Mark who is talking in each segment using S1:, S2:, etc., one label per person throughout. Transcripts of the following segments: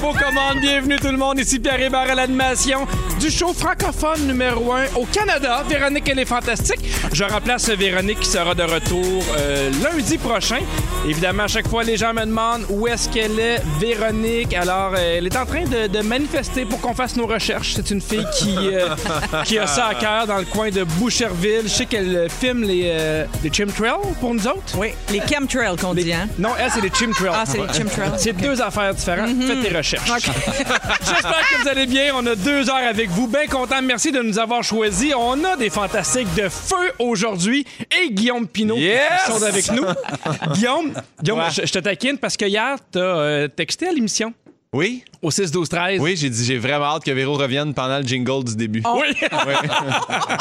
S1: Ça c'est un beau commande. Bienvenue tout le monde. Ici Pierre Hébert à l'animation du show francophone numéro 1 au Canada. Véronique, elle est fantastique. Je remplace Véronique qui sera de retour euh, lundi prochain. Évidemment, à chaque fois, les gens me demandent où est-ce qu'elle est, Véronique. Alors, euh, elle est en train de, de manifester pour qu'on fasse nos recherches. C'est une fille qui, euh, qui a ça à cœur dans le coin de Boucherville. Je sais qu'elle filme les, euh, les chimtrails pour nous autres.
S2: Oui, les chemtrails qu'on dit, hein?
S1: Non, elle, c'est les chimtrails.
S2: Ah, c'est les chemtrails.
S1: C'est deux affaires différentes. Faites tes recherches. J'espère que vous allez bien. On a deux heures avec vous. Bien content. Merci de nous avoir choisis. On a des fantastiques de feu aujourd'hui et Guillaume Pinot
S3: Yes!
S1: qui sont avec nous. Guillaume, Guillaume je, je te taquine parce que hier, t'as euh, texté à l'émission
S3: Oui,
S1: au 6 12 13.
S3: oui, j'ai dit j'ai vraiment hâte que Véro revienne pendant le jingle du début.
S1: Oui.
S3: Ouais.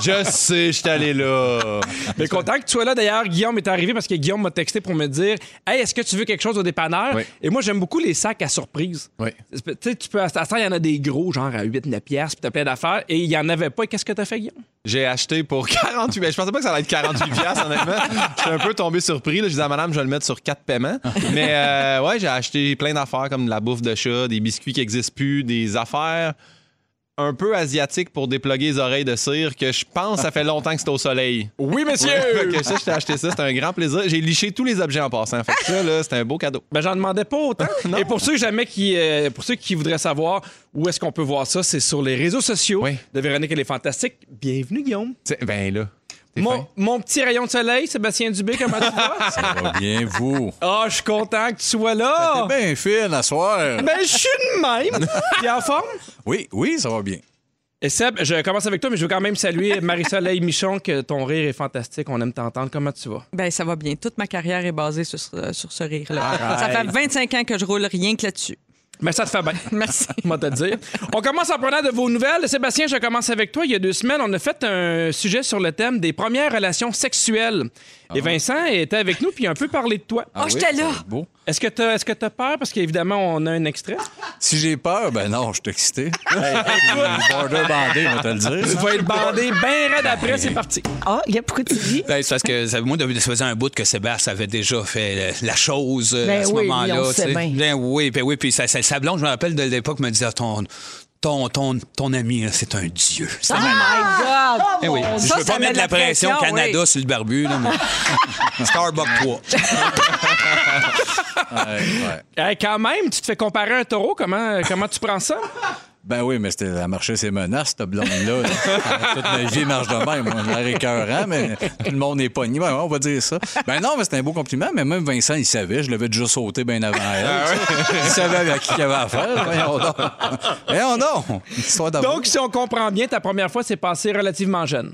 S3: je sais, je suis allé là.
S1: Mais content que tu sois là. D'ailleurs, Guillaume est arrivé parce que Guillaume m'a texté pour me dire Hey, est-ce que tu veux quelque chose au dépanneur?
S3: Oui.
S1: Et moi, j'aime beaucoup les sacs à surprise.
S3: Oui.
S1: Tu sais, tu peux, à temps, il y en a des gros, genre à 8 9 piastres, puis t'as plein d'affaires. Et il y en avait pas. Et Qu'est-ce que t'as fait, Guillaume?
S3: J'ai acheté pour 48 mais Je pensais pas que ça allait être 48 piastres, honnêtement. Je suis un peu tombé surpris. Là. Je disais à madame, je vais le mettre sur quatre paiements. Mais euh, ouais, j'ai acheté plein d'affaires comme de la bouffe de chat, des biscuits qui n'existent plus, des affaires un peu asiatiques pour déploguer les oreilles de cire que je pense ça fait longtemps que c'est au soleil.
S1: Oui, monsieur!
S3: Que ça, je t'ai acheté ça. C'était un grand plaisir. J'ai liché tous les objets en passant. Fait que ça, là, c'était un beau cadeau.
S1: Ben, j'en demandais pas autant. Et pour ceux jamais qui, euh, pour ceux qui voudraient savoir où est-ce qu'on peut voir ça, c'est sur les réseaux sociaux
S3: Oui.
S1: de Véronique elle est fantastique. Bienvenue Guillaume.
S3: T'sais, ben là.
S1: Mon, petit rayon de soleil, Sébastien Dubé, comment tu vas?
S4: Ça va bien, vous?
S1: Ah, je suis content que tu sois là.
S4: T'es bien fine à soir.
S1: Ben, je suis de même. T'es en forme?
S4: Oui, oui, ça va bien.
S1: Et Seb, je commence avec toi, mais je veux quand même saluer Marie-Soleil Michon, que ton rire est fantastique. On aime t'entendre. Comment tu vas?
S2: Ben, ça va bien. Toute ma carrière est basée sur, ce- sur ce rire-là. Ça fait 25 ans que je roule rien que là-dessus.
S1: Mais ça te fait bien.
S2: Merci.
S1: On va te le dire. On commence en prenant de vos nouvelles. Sébastien, je commence avec toi. Il y a deux semaines, on a fait un sujet sur le thème des premières relations sexuelles. Et Vincent était avec nous puis il a un peu parlé de toi.
S2: Oh, j'étais là.
S4: Beau.
S1: Est-ce que tu est-ce que as peur? Parce qu'évidemment, on a un extrait.
S4: Si j'ai peur, ben non, je suis excité. Border bandé, on va te le
S1: Tu
S4: dire.
S1: vas être bandé bien raide après, c'est parti.
S5: Ah, il y a pourquoi tu dis?
S6: Ben, c'est parce que ça, moi, ça faisait un bout que Sébastien avait déjà fait la chose euh,
S5: Ben
S6: à ce
S5: oui,
S6: moment-là. tu
S5: bien.
S6: Ben oui, ben oui, puis blonde, je me rappelle de l'époque, me disait ton, ton, ton, ton ami, c'est un dieu.
S5: Oh
S6: un-
S5: my God!
S6: Eh oui.
S2: Ça,
S6: je
S2: ça
S6: veux pas
S2: met
S6: mettre
S2: de
S6: la
S2: la
S6: pression,
S2: pression,
S6: Canada
S2: oui.
S6: sur le barbu, là, mais... Starbucks 3.
S4: Ouais, ouais.
S1: Hey, quand même, tu te fais comparer à un taureau. Comment, comment tu prends ça?
S4: Ben oui, mais c'était elle marchait ses menaces, cette blonde-là. là. Toute ma vie marche de même. Moi, j'ai l'air écœurant, mais tout le monde est pogné. Ouais, on va dire ça. Ben non, mais c'était un beau compliment. Mais même Vincent, il savait. Je l'avais déjà sauté bien avant elle. sais. Il savait avec qui il avait affaire. Voyons donc. Voyons donc.
S1: Donc, si on comprend bien, ta première fois s'est passée relativement jeune.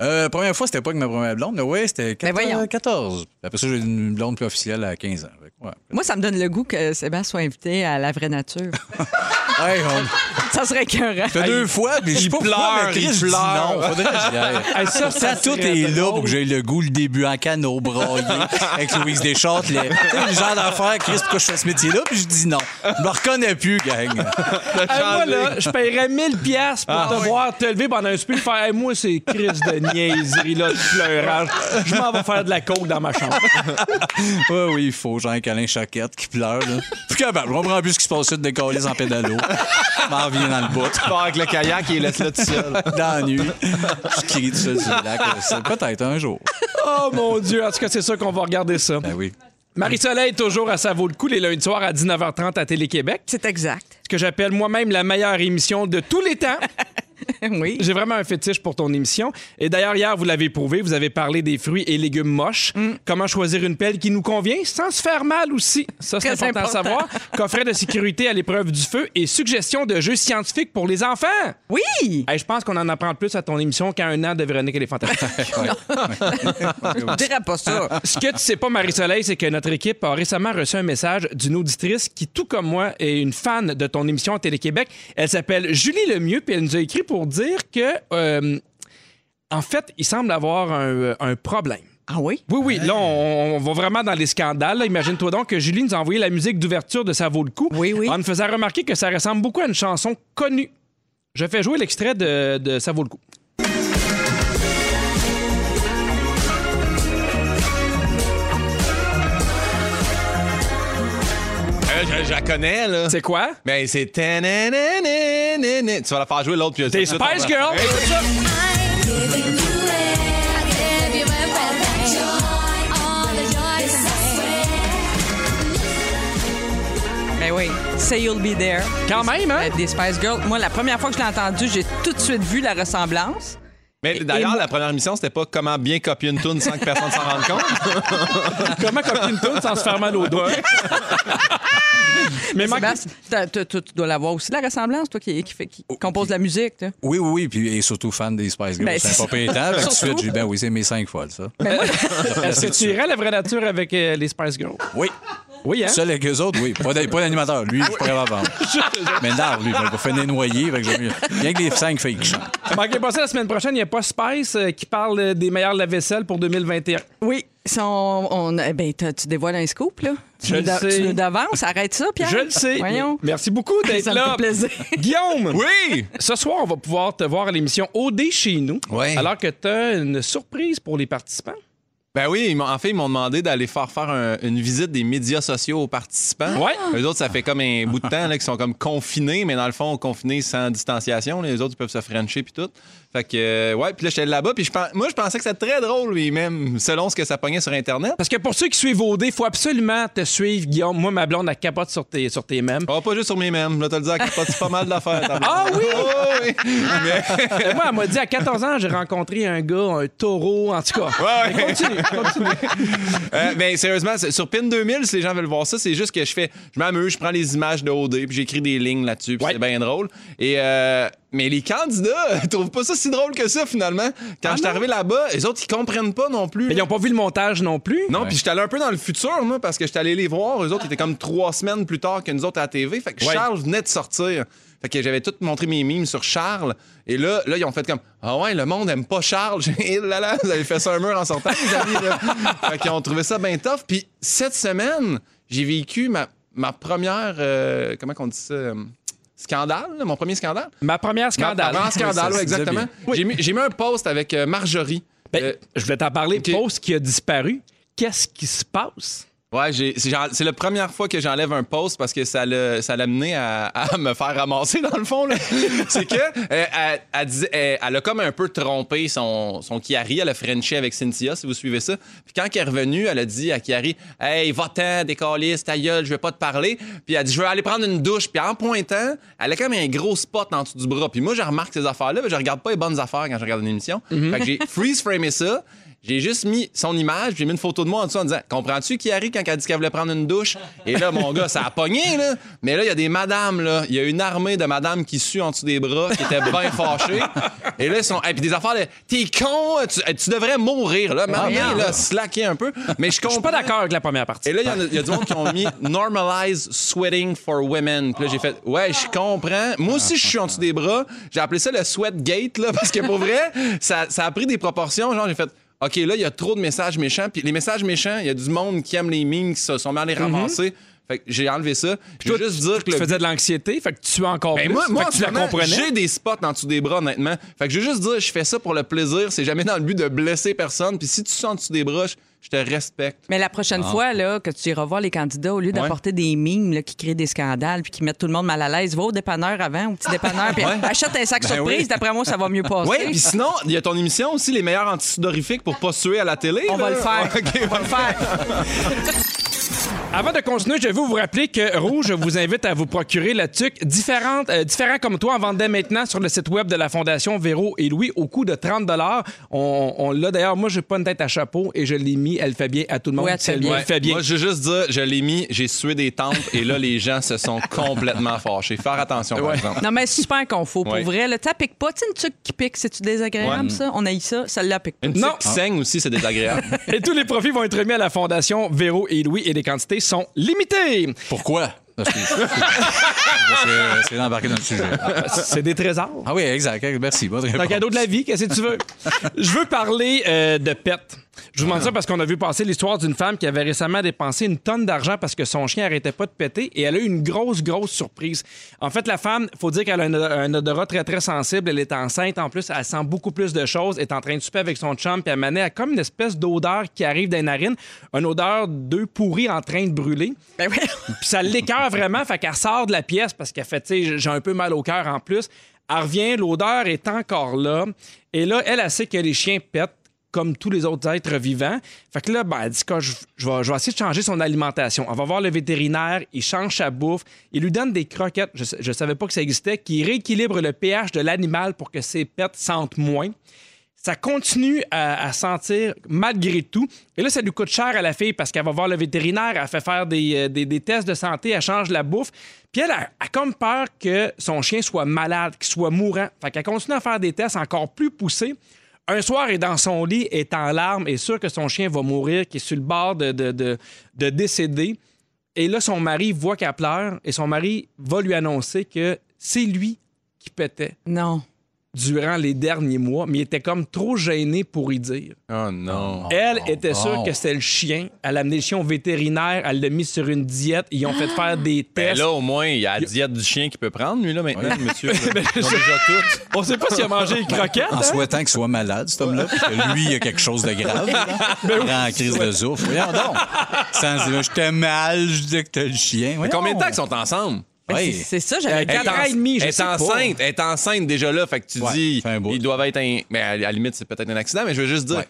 S4: Euh, première fois, c'était pas avec ma première blonde. mais Oui, c'était
S2: Ben
S4: 14.
S2: voyons.
S4: 14. Après ça, j'ai une blonde plus officielle à 15 ans. Ouais.
S2: Moi, ça me donne le goût que Sébastien soit invité à la vraie nature.
S4: Hey, on...
S2: ça serait écœurant.
S4: Ça fait deux fois, mais je
S3: pleure,
S4: Chris,
S3: il pleure.
S4: Non, faudrait que j'y aille.
S1: Hey, ça, ça
S4: Ça, tout est là
S1: drôle.
S4: pour que j'aie le goût, le début en canot, braillé, avec Louise. Tu sais, le genre d'affaire, Chris, pourquoi je fais ce métier-là? Puis je dis non. Je me reconnais plus, gang.
S1: Hey, moi, là, je paierais 1000 pièces pour te voir te lever pendant un spin et faire Hey, moi, c'est Chris de niaiserie, là, de pleurage. Je m'en vais faire de la coke dans ma chambre.
S4: Oui, oui, il faut. Jean Câlin Chaquette qui pleure, là. Puis capable, je comprends plus ce qui se passe de décoller en pédalo. Je m'en reviens dans le bout.
S3: Pars avec le kayak et il laisse là tout seul.
S4: Dans la nuit. Je crie tout seul sur le lac. Peut-être un jour.
S1: Oh mon Dieu, en tout cas, c'est sûr qu'on va regarder ça.
S4: Ben oui.
S1: Marie-Soleil, toujours à Ça vaut le coup, les lundis soirs à 19h30 à Télé-Québec.
S2: C'est exact.
S1: Ce que j'appelle moi-même la meilleure émission de tous les temps.
S2: oui.
S1: J'ai vraiment un fétiche pour ton émission. Et d'ailleurs, hier, vous l'avez prouvé, vous avez parlé des fruits et légumes moches.
S2: Mm.
S1: Comment choisir une pelle qui nous convient sans se faire mal aussi? Ça, c'est important, à savoir. Coffret de sécurité à l'épreuve du feu et suggestions de jeux scientifiques pour les enfants.
S2: Oui!
S1: Hey, je pense qu'on en apprend plus à ton émission qu'à un an de Véronique et les Fantastiques.
S2: Je dirais pas ça.
S1: Ce que tu sais pas, Marie-Soleil, c'est que notre équipe a récemment reçu un message d'une auditrice qui, tout comme moi, est une fan de ton émission à Télé-Québec. Elle s'appelle Julie Lemieux, puis elle nous a écrit pour dire que, euh, en fait, il semble avoir un, un problème.
S2: Ah oui?
S1: Oui, oui, là, on, on va vraiment dans les scandales. là. Imagine-toi donc que Julie nous a envoyé la musique d'ouverture de Ça vaut le coup.
S2: Oui, oui.
S1: En nous faisant remarquer que ça ressemble beaucoup à une chanson connue. Je fais jouer l'extrait de, de Ça vaut le coup.
S3: Euh, je, je la connais, là.
S1: C'est quoi?
S3: Ben, c'est. Tu vas la faire jouer l'autre, puis
S1: T'es Spice Girl!
S3: Hey,
S1: Écoute ça.
S2: Ben oui. Say You'll Be There.
S1: Quand même, hein?
S2: Euh, Des Spice Girls. Moi, la première fois que je l'ai entendu, j'ai tout de suite vu la ressemblance.
S3: Mais d'ailleurs,
S2: moi-
S3: la première émission, c'était pas comment bien copier une tune sans que personne s'en rende compte.
S1: Comment copier une toune sans se faire mal aux doigts? Mais
S2: Sébastien, tu dois l'avoir aussi, la ressemblance, toi qui, qui, fait, qui compose la musique. toi.
S4: Oui, oui, oui. Puis et surtout fan des Spice Girls.
S2: Ben,
S4: c'est un pas que tout de suite, j'ai ben oui, c'est mes cinq folles, ça.
S1: Est-ce que tu irais la vraie nature avec euh, les Spice Girls?
S4: Oui.
S1: Oui, hein?
S4: Seul avec eux autres, oui. Pas d'a- pas d'animateur. Lui, je suis pas capable. Mais non, lui, il va finir mieux. Rien que les cinq filles qui chantent.
S1: Manquez pas ça la semaine prochaine, il n'y a pas Spice euh, qui parle euh, des meilleurs lave-vaisselle pour 2021.
S2: Oui. Son- on, eh ben, t'as- tu dévoiles un scoop, là.
S1: Je
S2: Tu
S1: le
S2: da-
S1: sais.
S2: Tu nous d'avances, arrête ça, Pierre.
S1: Je le sais.
S2: Voyons.
S1: Merci beaucoup d'être
S2: Ça me
S1: là.
S2: fait plaisir.
S1: Guillaume!
S3: Oui!
S1: Ce soir, on va pouvoir te voir à l'émission OD chez nous.
S3: Ouais.
S1: Alors que tu as une surprise pour les participants.
S3: Ben oui, en fait, ils m'ont demandé d'aller faire faire un- une visite des médias sociaux aux participants.
S1: Ouais.
S3: Eux autres, ça fait comme un bout de temps là, qu'ils sont comme confinés, mais dans le fond, confinés sans distanciation. Les autres, ils peuvent se frencher puis tout. Fait que, euh, ouais, puis là, j'étais là-bas, puis je moi, je pensais que c'était très drôle, lui, même, selon ce que ça pognait sur Internet.
S1: Parce que pour ceux qui suivent OD, il faut absolument te suivre, Guillaume. Moi, ma blonde, elle capote sur tes, sur tes mèmes.
S3: Oh, pas juste sur mes mêmes, là, te le dire, c'est pas mal d'affaires.
S1: Ah oui?
S3: Oh, oui! Mais-
S1: moi, elle m'a dit à 14 ans, j'ai rencontré un gars, un taureau, en tout cas.
S3: Ouais, ouais.
S1: Continue.
S3: Euh, ben, sérieusement, sur PIN 2000, si les gens veulent voir ça, c'est juste que je fais, je m'amuse, je prends les images de OD, puis j'écris des lignes là-dessus, puis
S1: Ouais.
S3: c'est bien drôle. Et euh, mais les candidats, ils trouvent pas ça si drôle que ça finalement. Quand
S1: Ah
S3: je suis arrivé là-bas, les autres ils comprennent pas non plus.
S1: Mais ils n'ont pas vu le montage non plus?
S3: Non, puis j'étais allé un peu dans le futur, moi, parce que j'étais allé les voir. Eux autres étaient comme trois semaines plus tard que nous autres à la TV. Fait que
S1: Ouais.
S3: Charles venait de sortir. Fait que j'avais tout montré mes mimes sur Charles. Et là, là, ils ont fait comme Ah ouais, le monde aime pas Charles. Dit, là là, vous avez fait ça un mur en sortant, les amis. Là. fait qu'ils ont trouvé ça bien tough. Puis cette semaine, j'ai vécu ma, ma première. euh, comment qu'on dit ça? euh, Scandale, là, mon premier scandale?
S1: Ma première scandale.
S3: Ma, première scandale,
S4: Oui,
S3: exactement. J'ai mis, j'ai mis un post avec euh, Marjorie.
S1: Ben,
S3: Euh,
S1: je voulais t'en parler. Post qui a disparu. Qu'est-ce qui se passe?
S3: Ouais, c'est la première fois que j'enlève un post parce que ça l'a ça l'a mené à, à me faire ramasser dans le fond. c'est que euh, elle, elle disait- elle- elle a comme un peu trompé son, son Kiari. Elle a Frenché avec Cynthia, si vous suivez ça. Puis quand elle est revenue, elle a dit à Kiari Hey, va-t'en, décaliste, ta gueule, je vais pas te parler. Puis elle a dit Je veux aller prendre une douche. Puis en pointant, elle a comme un gros spot en dessous du bras. Puis moi, je remarque ces affaires-là, mais je regarde pas les bonnes affaires quand je regarde une émission. Fait que j'ai freeze-framé ça. J'ai juste mis son image, j'ai mis une photo de moi en dessous en disant Comprends-tu qui arrive quand elle a dit qu'elle voulait prendre une douche? Et là, mon gars, ça a pogné, là. Mais là, il y a des madames, là. Il y a une armée de madames qui suent en dessous des bras, qui étaient bien fâchées. Et là, ils sont. Et puis des affaires, de, T'es con, tu, tu devrais mourir, là. Maman,
S2: voyons.
S3: là, slacker un peu. Mais je
S1: Je suis
S3: comprends.
S1: pas d'accord avec la première partie.
S3: Et là, il y a- il y, a du monde qui ont mis Normalize sweating for women. Puis là, j'ai fait, ouais, je comprends. Moi aussi, je suis en dessous des bras. J'ai appelé ça le sweat gate, là, parce que pour vrai, ça, ça a pris des proportions. Genre, j'ai fait, OK, là, il y a trop de messages méchants. Puis les messages méchants, il y a du monde qui aime les memes, qui se sont à les ramasser. Fait que j'ai enlevé ça. Je veux juste dire que
S1: Tu
S3: le
S1: faisais de l'anxiété, fait que tu as encore
S3: ben
S1: plus.
S3: moi, moi
S1: fait que tu la comprenais.
S3: j'ai des spots en dessous des bras, honnêtement. Fait que je veux juste dire, je fais ça pour le plaisir. C'est jamais dans le but de blesser personne. Puis si tu sens en dessous des bras, je- te respecte.
S2: Mais la prochaine fois là, que tu iras voir les candidats, au lieu d'apporter des mimes là, qui créent des scandales puis qui mettent tout le monde mal à l'aise, va au dépanneur avant, au petit dépanneur, puis achète un sac
S4: Ben
S2: surprise.
S4: oui.
S2: D'après moi, ça va mieux passer.
S3: Oui, puis sinon, il y a ton émission aussi, les meilleurs antisudorifiques pour pas suer à la télé.
S2: On
S3: là.
S2: va le faire.
S3: Ok,
S2: On va le faire.
S1: Avant de continuer, je vais vous rappeler que Rouge vous invite à vous procurer la tuque différente, euh, différent comme toi en dès maintenant sur le site web de la Fondation Véro et Louis au coût de 30 On, on l'a d'ailleurs, moi, j'ai pas une tête à chapeau et je l'ai mis. Elle fait bien à tout le monde.
S2: Oui, elle fait bien.
S1: elle fait bien.
S3: Moi, je veux juste dire, je l'ai mis, j'ai sué des tempes et là, les gens se sont complètement fâchés. Faire attention, par exemple.
S2: Non, mais super confort. Pour
S3: Ouais.
S2: vrai, le ça pique pas? Tu sais, une tuque qui pique, c'est-tu désagréable,
S3: Ouais.
S2: ça? On a eu ça. Celle-là pique pas.
S3: Une petite
S1: Non.
S3: qui saigne aussi, c'est désagréable.
S1: Et tous les profits vont être remis à la Fondation Véro et Louis et les quantités sont limitées.
S4: Pourquoi? Parce que c'est- d'embarquer dans le sujet.
S1: C'est des trésors.
S4: Ah oui, exact. Merci.
S1: C'est un cadeau de la vie, qu'est-ce que tu veux? Je veux parler euh, de pets. Je vous demande ça parce qu'on a vu passer l'histoire d'une femme qui avait récemment dépensé une tonne d'argent parce que son chien arrêtait pas de péter et elle a eu une grosse, grosse surprise. En fait, la femme, faut dire qu'elle a un, un odorat très, très sensible. Elle est enceinte. En plus, elle sent beaucoup plus de choses. Elle est en train de souper avec son chum puis elle manait à comme une espèce d'odeur qui arrive des narines. Une odeur d'œufs pourris en train de brûler.
S2: Ben oui.
S1: Puis ça l'écœure vraiment, fait qu'elle sort de la pièce parce qu'elle fait, tu sais, j'ai un peu mal au cœur en plus. Elle revient, l'odeur est encore là. Et là, elle, elle sait que les chiens pètent comme tous les autres êtres vivants. Fait que là, ben, elle dit je, vais, essayer de changer son alimentation. On va voir le vétérinaire, il change sa bouffe, il lui donne des croquettes, je, je savais pas que ça existait, qui rééquilibrent le pH de l'animal pour que ses pets sentent moins ça continue à, sentir malgré tout. Et là, ça lui coûte cher à la fille parce qu'elle va voir le vétérinaire, elle fait faire des, euh, tests de santé, elle change la bouffe. Puis elle a comme peur que son chien soit malade, qu'il soit mourant. Fait qu'elle continue à faire des tests encore plus poussés. Un soir, est dans son lit, est en larmes, est sûr que son chien va mourir, qu'il est sur le bord de- de décéder. Et là, son mari voit qu'elle pleure et son mari va lui annoncer que c'est lui qui pétait
S2: Non.
S1: Durant les derniers mois, mais il était comme trop gêné pour y dire.
S3: Oh non.
S1: Elle était sûre
S4: oh.
S1: que c'était le chien. Elle a amené le chien au vétérinaire, elle l'a mis sur une diète, ils ont fait faire des
S3: Ben
S1: tests.
S3: là, au moins, il y a la diète du chien qu'il peut prendre, lui, là, maintenant, monsieur. Déjà tout.
S1: On sait pas s'il a mangé les croquettes.
S4: En
S1: hein?
S4: souhaitant qu'il soit malade, cet homme-là, parce que lui, il a quelque chose de grave.
S1: Ben
S4: Il est en crise de souffle. Voyons donc. Sans dire, j'étais mal, je dis que t'as le chien.
S3: Mais combien de temps qu'ils sont ensemble?
S2: Ben,
S4: Oui.
S2: c'est- ça, j'avais
S1: Euh,
S3: Elle est
S1: Quatre
S3: en-
S1: ans et demi, je
S3: Elle est enceinte. Elle est enceinte déjà là. Fait que tu
S4: Ouais,
S3: dis, ils doivent être un. Mais à la limite, c'est peut-être un accident, mais je veux juste dire,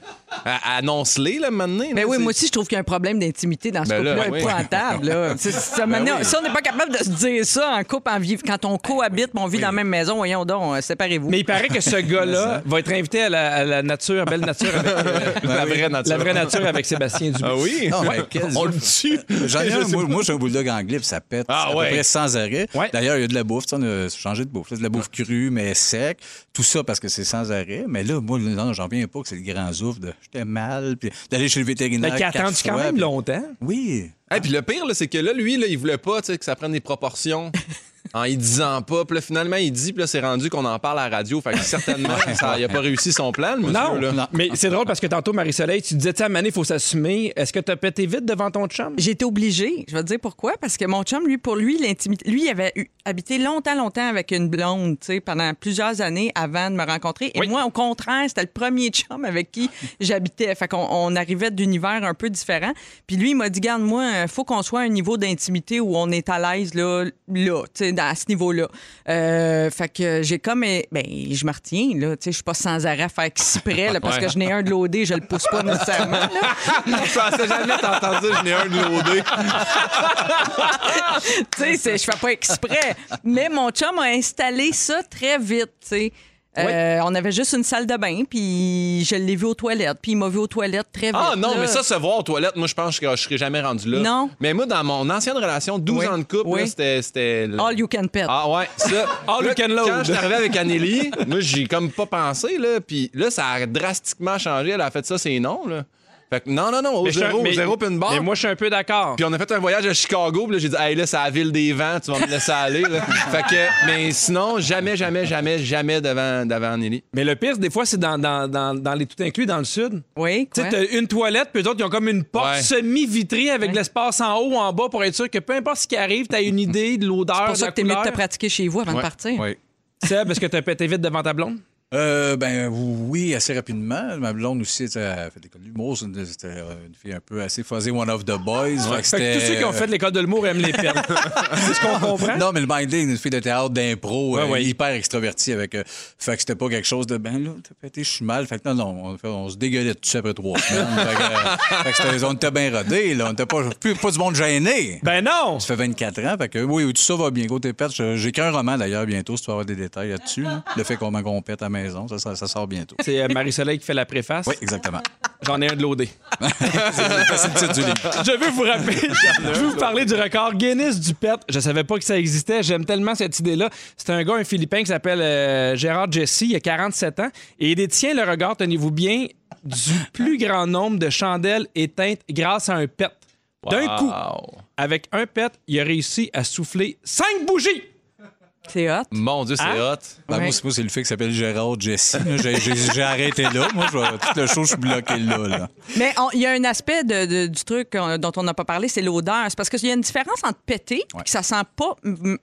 S3: annonce-les, là, maintenant.
S2: Mais oui, moi aussi, je trouve qu'il y a un problème d'intimité dans ce
S3: Ben là,
S2: couple-là
S3: oui.
S2: épouvantable. là. C'est- ça m'amène-
S3: oui.
S2: Si on n'est pas capable de se dire ça en couple, en vivre, quand on cohabite, on vit dans la même maison, voyons donc, euh, séparez-vous.
S1: Mais il paraît que ce gars-là va être invité à la, à la nature, belle nature, avec, euh,
S3: La vraie nature.
S1: la vraie nature avec Sébastien Dubé.
S3: Ah oui?
S4: Quel-
S3: On le tue.
S4: J'en ai
S3: Je
S4: un,
S3: sais
S4: moi, j'ai un bulldog anglais, ça pète
S3: Ah
S4: à
S3: ouais.
S4: peu près sans arrêt.
S1: Ouais.
S4: D'ailleurs, il y a de la bouffe, tu sais, on a changé de bouffe. là, de la bouffe crue, mais sec. Tout ça parce que c'est sans arrêt. Mais là, moi, non, j'en viens pas que c'est le grand souffle de j'étais mal, puis d'aller chez le vétérinaire.
S1: Mais qui a attendu quand même
S4: puis-
S1: longtemps?
S4: Oui.
S3: Et puis le pire, là, c'est que là, lui, là, il voulait pas que ça prenne des proportions en y disant pas. Puis là, finalement, il dit, puis là, c'est rendu qu'on en parle à la radio. Fait que certainement, ça, il a pas réussi son plan, le monsieur.
S1: Non,
S3: là.
S4: Non.
S1: mais c'est drôle parce que tantôt, Marie-Soleil, tu disais, tu sais, à Mané, il faut s'assumer. Est-ce que tu as pété vite devant ton chum?
S2: J'ai été obligée. Je vais te dire pourquoi. Parce que mon chum, lui, pour lui, l'intimité. Lui, il avait eu- habité longtemps, longtemps avec une blonde, tu sais, pendant plusieurs années avant de me rencontrer. Et
S1: Oui.
S2: moi, au contraire, c'était le premier chum avec qui j'habitais. Fait qu'on on arrivait d'univers un peu différents. Puis lui, il m'a dit, garde, moi, il faut qu'on soit à un niveau d'intimité où on est à l'aise, là, là, tu sais, dans- à ce niveau-là. Euh, fait que j'ai comme. Ben, je me retiens, là. Tu sais, je suis pas sans arrêt à faire exprès, là, parce que je n'ai un de l'OD, je le pousse pas nécessairement.
S3: Je pensais jamais t'entendre dire, je n'ai un de l'OD.
S2: tu sais, je fais pas exprès. Mais mon chum a installé ça très vite, tu sais. Euh, on avait juste une salle de bain, puis je l'ai vu aux toilettes, puis il m'a vu aux toilettes très vite.
S3: Ah non,
S2: là.
S3: mais ça, se voir aux toilettes, moi, je pense que je serais jamais rendu là.
S2: Non.
S3: Mais moi, dans mon ancienne relation, 12
S2: Oui.
S3: ans de couple,
S2: Oui.
S3: c'était.
S2: All you can pet.
S3: Ah ouais, ça.
S1: All
S3: Là,
S1: you can load.
S3: Quand je suis arrivé avec Anneli, moi, j'ai comme pas pensé, là. Puis là, ça a drastiquement changé. Elle a fait ça, c'est non, là. Fait que non, non, non, au zéro, au zéro pin bar.
S1: Mais moi, je suis un peu d'accord.
S3: Puis on a fait un voyage à Chicago, puis là, j'ai dit, hey, là, c'est la ville des vents, tu vas me laisser aller, là. fait que, mais sinon, jamais, jamais, jamais, jamais devant, devant Anneli.
S1: Mais le pire, des fois, c'est dans, dans, dans, dans les tout inclus dans le sud.
S2: Oui,
S1: Tu sais, t'as une toilette, puis eux autres, ils ont comme une porte
S3: Ouais.
S1: semi-vitrée avec de l'espace en haut ou en bas pour être sûr que peu importe ce qui arrive, t'as une idée de l'odeur,
S2: C'est pour ça que t'es mieux de te pratiquer chez vous avant de
S3: Ouais.
S2: partir.
S4: Oui.
S1: Seb, est-ce que t'as pété vite devant ta blonde?
S4: Euh, ben oui, assez rapidement. Ma blonde aussi, elle a fait l'école. C'est une- C'était euh, une fille un peu assez fuzzy, one of the boys. Fait que
S1: Fait que tous ceux qui ont fait l'école de l'humour aiment les perles. C'est ce qu'on comprend?
S4: Non, mais le minding, une fille de théâtre, d'impro,
S1: Ouais,
S4: euh,
S1: ouais.
S4: hyper extravertie avec. euh, fait que c'était pas quelque chose de ben là, t'as pété, je suis mal. Fait que non, non, on, se dégueulait dessus après trois semaines. fait que, euh, fait que c'était- on était bien rodés, là. On était pas, plus, pas du monde gêné.
S1: Ben non!
S4: Ça fait 24 ans, fait que oui, tout ça va bien. Côté pète, je- j'écris un roman d'ailleurs bientôt, si tu veux avoir des détails là-dessus. là. Le fait comment on pète à la maison, ça, ça, ça sort bientôt.
S1: C'est euh, Marie-Soleil qui fait la préface.
S4: Oui, exactement.
S1: J'en ai un de l'OD. Je veux vous rappeler, je veux vous parler du record Guinness du pet. Je savais pas que ça existait. J'aime tellement cette idée-là. C'est un gars, un Philippin qui s'appelle euh, Gérard Jesse. Il a 47 ans et il détient le record, tenez-vous bien, du plus grand nombre de chandelles éteintes grâce à un pet. D'un
S3: Wow.
S1: coup, avec un pet, il a réussi à souffler cinq bougies.
S2: C'est hot.
S3: Mon Dieu, c'est
S1: Hein?
S3: hot.
S4: Ben,
S2: Ouais.
S4: Moi, c'est le fait qui s'appelle Gérard Jesse. là. J'ai- arrêté là. Moi, je vais- tout le show, je suis bloqué là. là.
S2: Mais il y a un aspect de- de- du truc dont on n'a pas parlé, c'est l'odeur. C'est parce qu'il y a une différence entre péter, puis que ça sent pas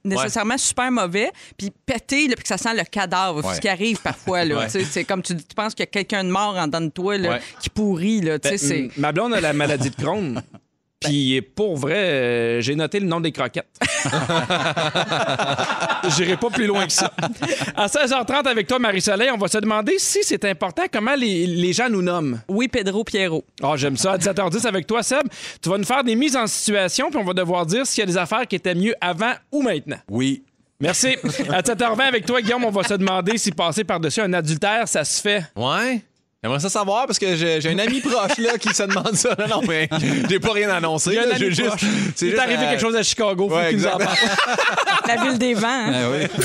S2: nécessairement super mauvais, puis péter, là, puis que ça sent le cadavre.
S4: Ouais.
S2: Ce qui arrive parfois. Là,
S3: Ouais.
S2: C'est comme tu, tu penses qu'il y a quelqu'un de mort en dedans de toi là,
S3: Ouais.
S2: qui pourrit. Là, tu sais,
S1: Ben, ma blonde a la maladie de Crohn. Puis pour vrai, euh, j'ai noté le nom des croquettes. J'irai pas plus loin que ça. À 16h30 avec toi, Marie-Soleil, on va se demander si c'est important comment les, les gens nous nomment.
S2: Oui, Pedro Pierrot.
S1: Ah, j'aime ça. À 17h10 avec toi, Seb, tu vas nous faire des mises en situation, puis on va devoir dire s'il y a des affaires qui étaient mieux avant ou maintenant.
S4: Oui.
S1: Merci. À 7h20 avec toi, Guillaume, on va se demander si passer par-dessus un adultère, ça se fait.
S3: Ouais. J'aimerais ça savoir parce que j'ai j'ai un ami proche là, qui se demande ça. Non, non, mais j'ai pas rien annoncé.
S1: Il y a un
S3: là,
S1: ami
S3: juste- c'est
S1: Il est
S3: juste,
S1: arrivé
S3: euh,
S1: quelque chose à Chicago, faut
S3: ouais,
S1: qu'il nous en parle.
S2: La ville des vents. hein?
S4: Ah.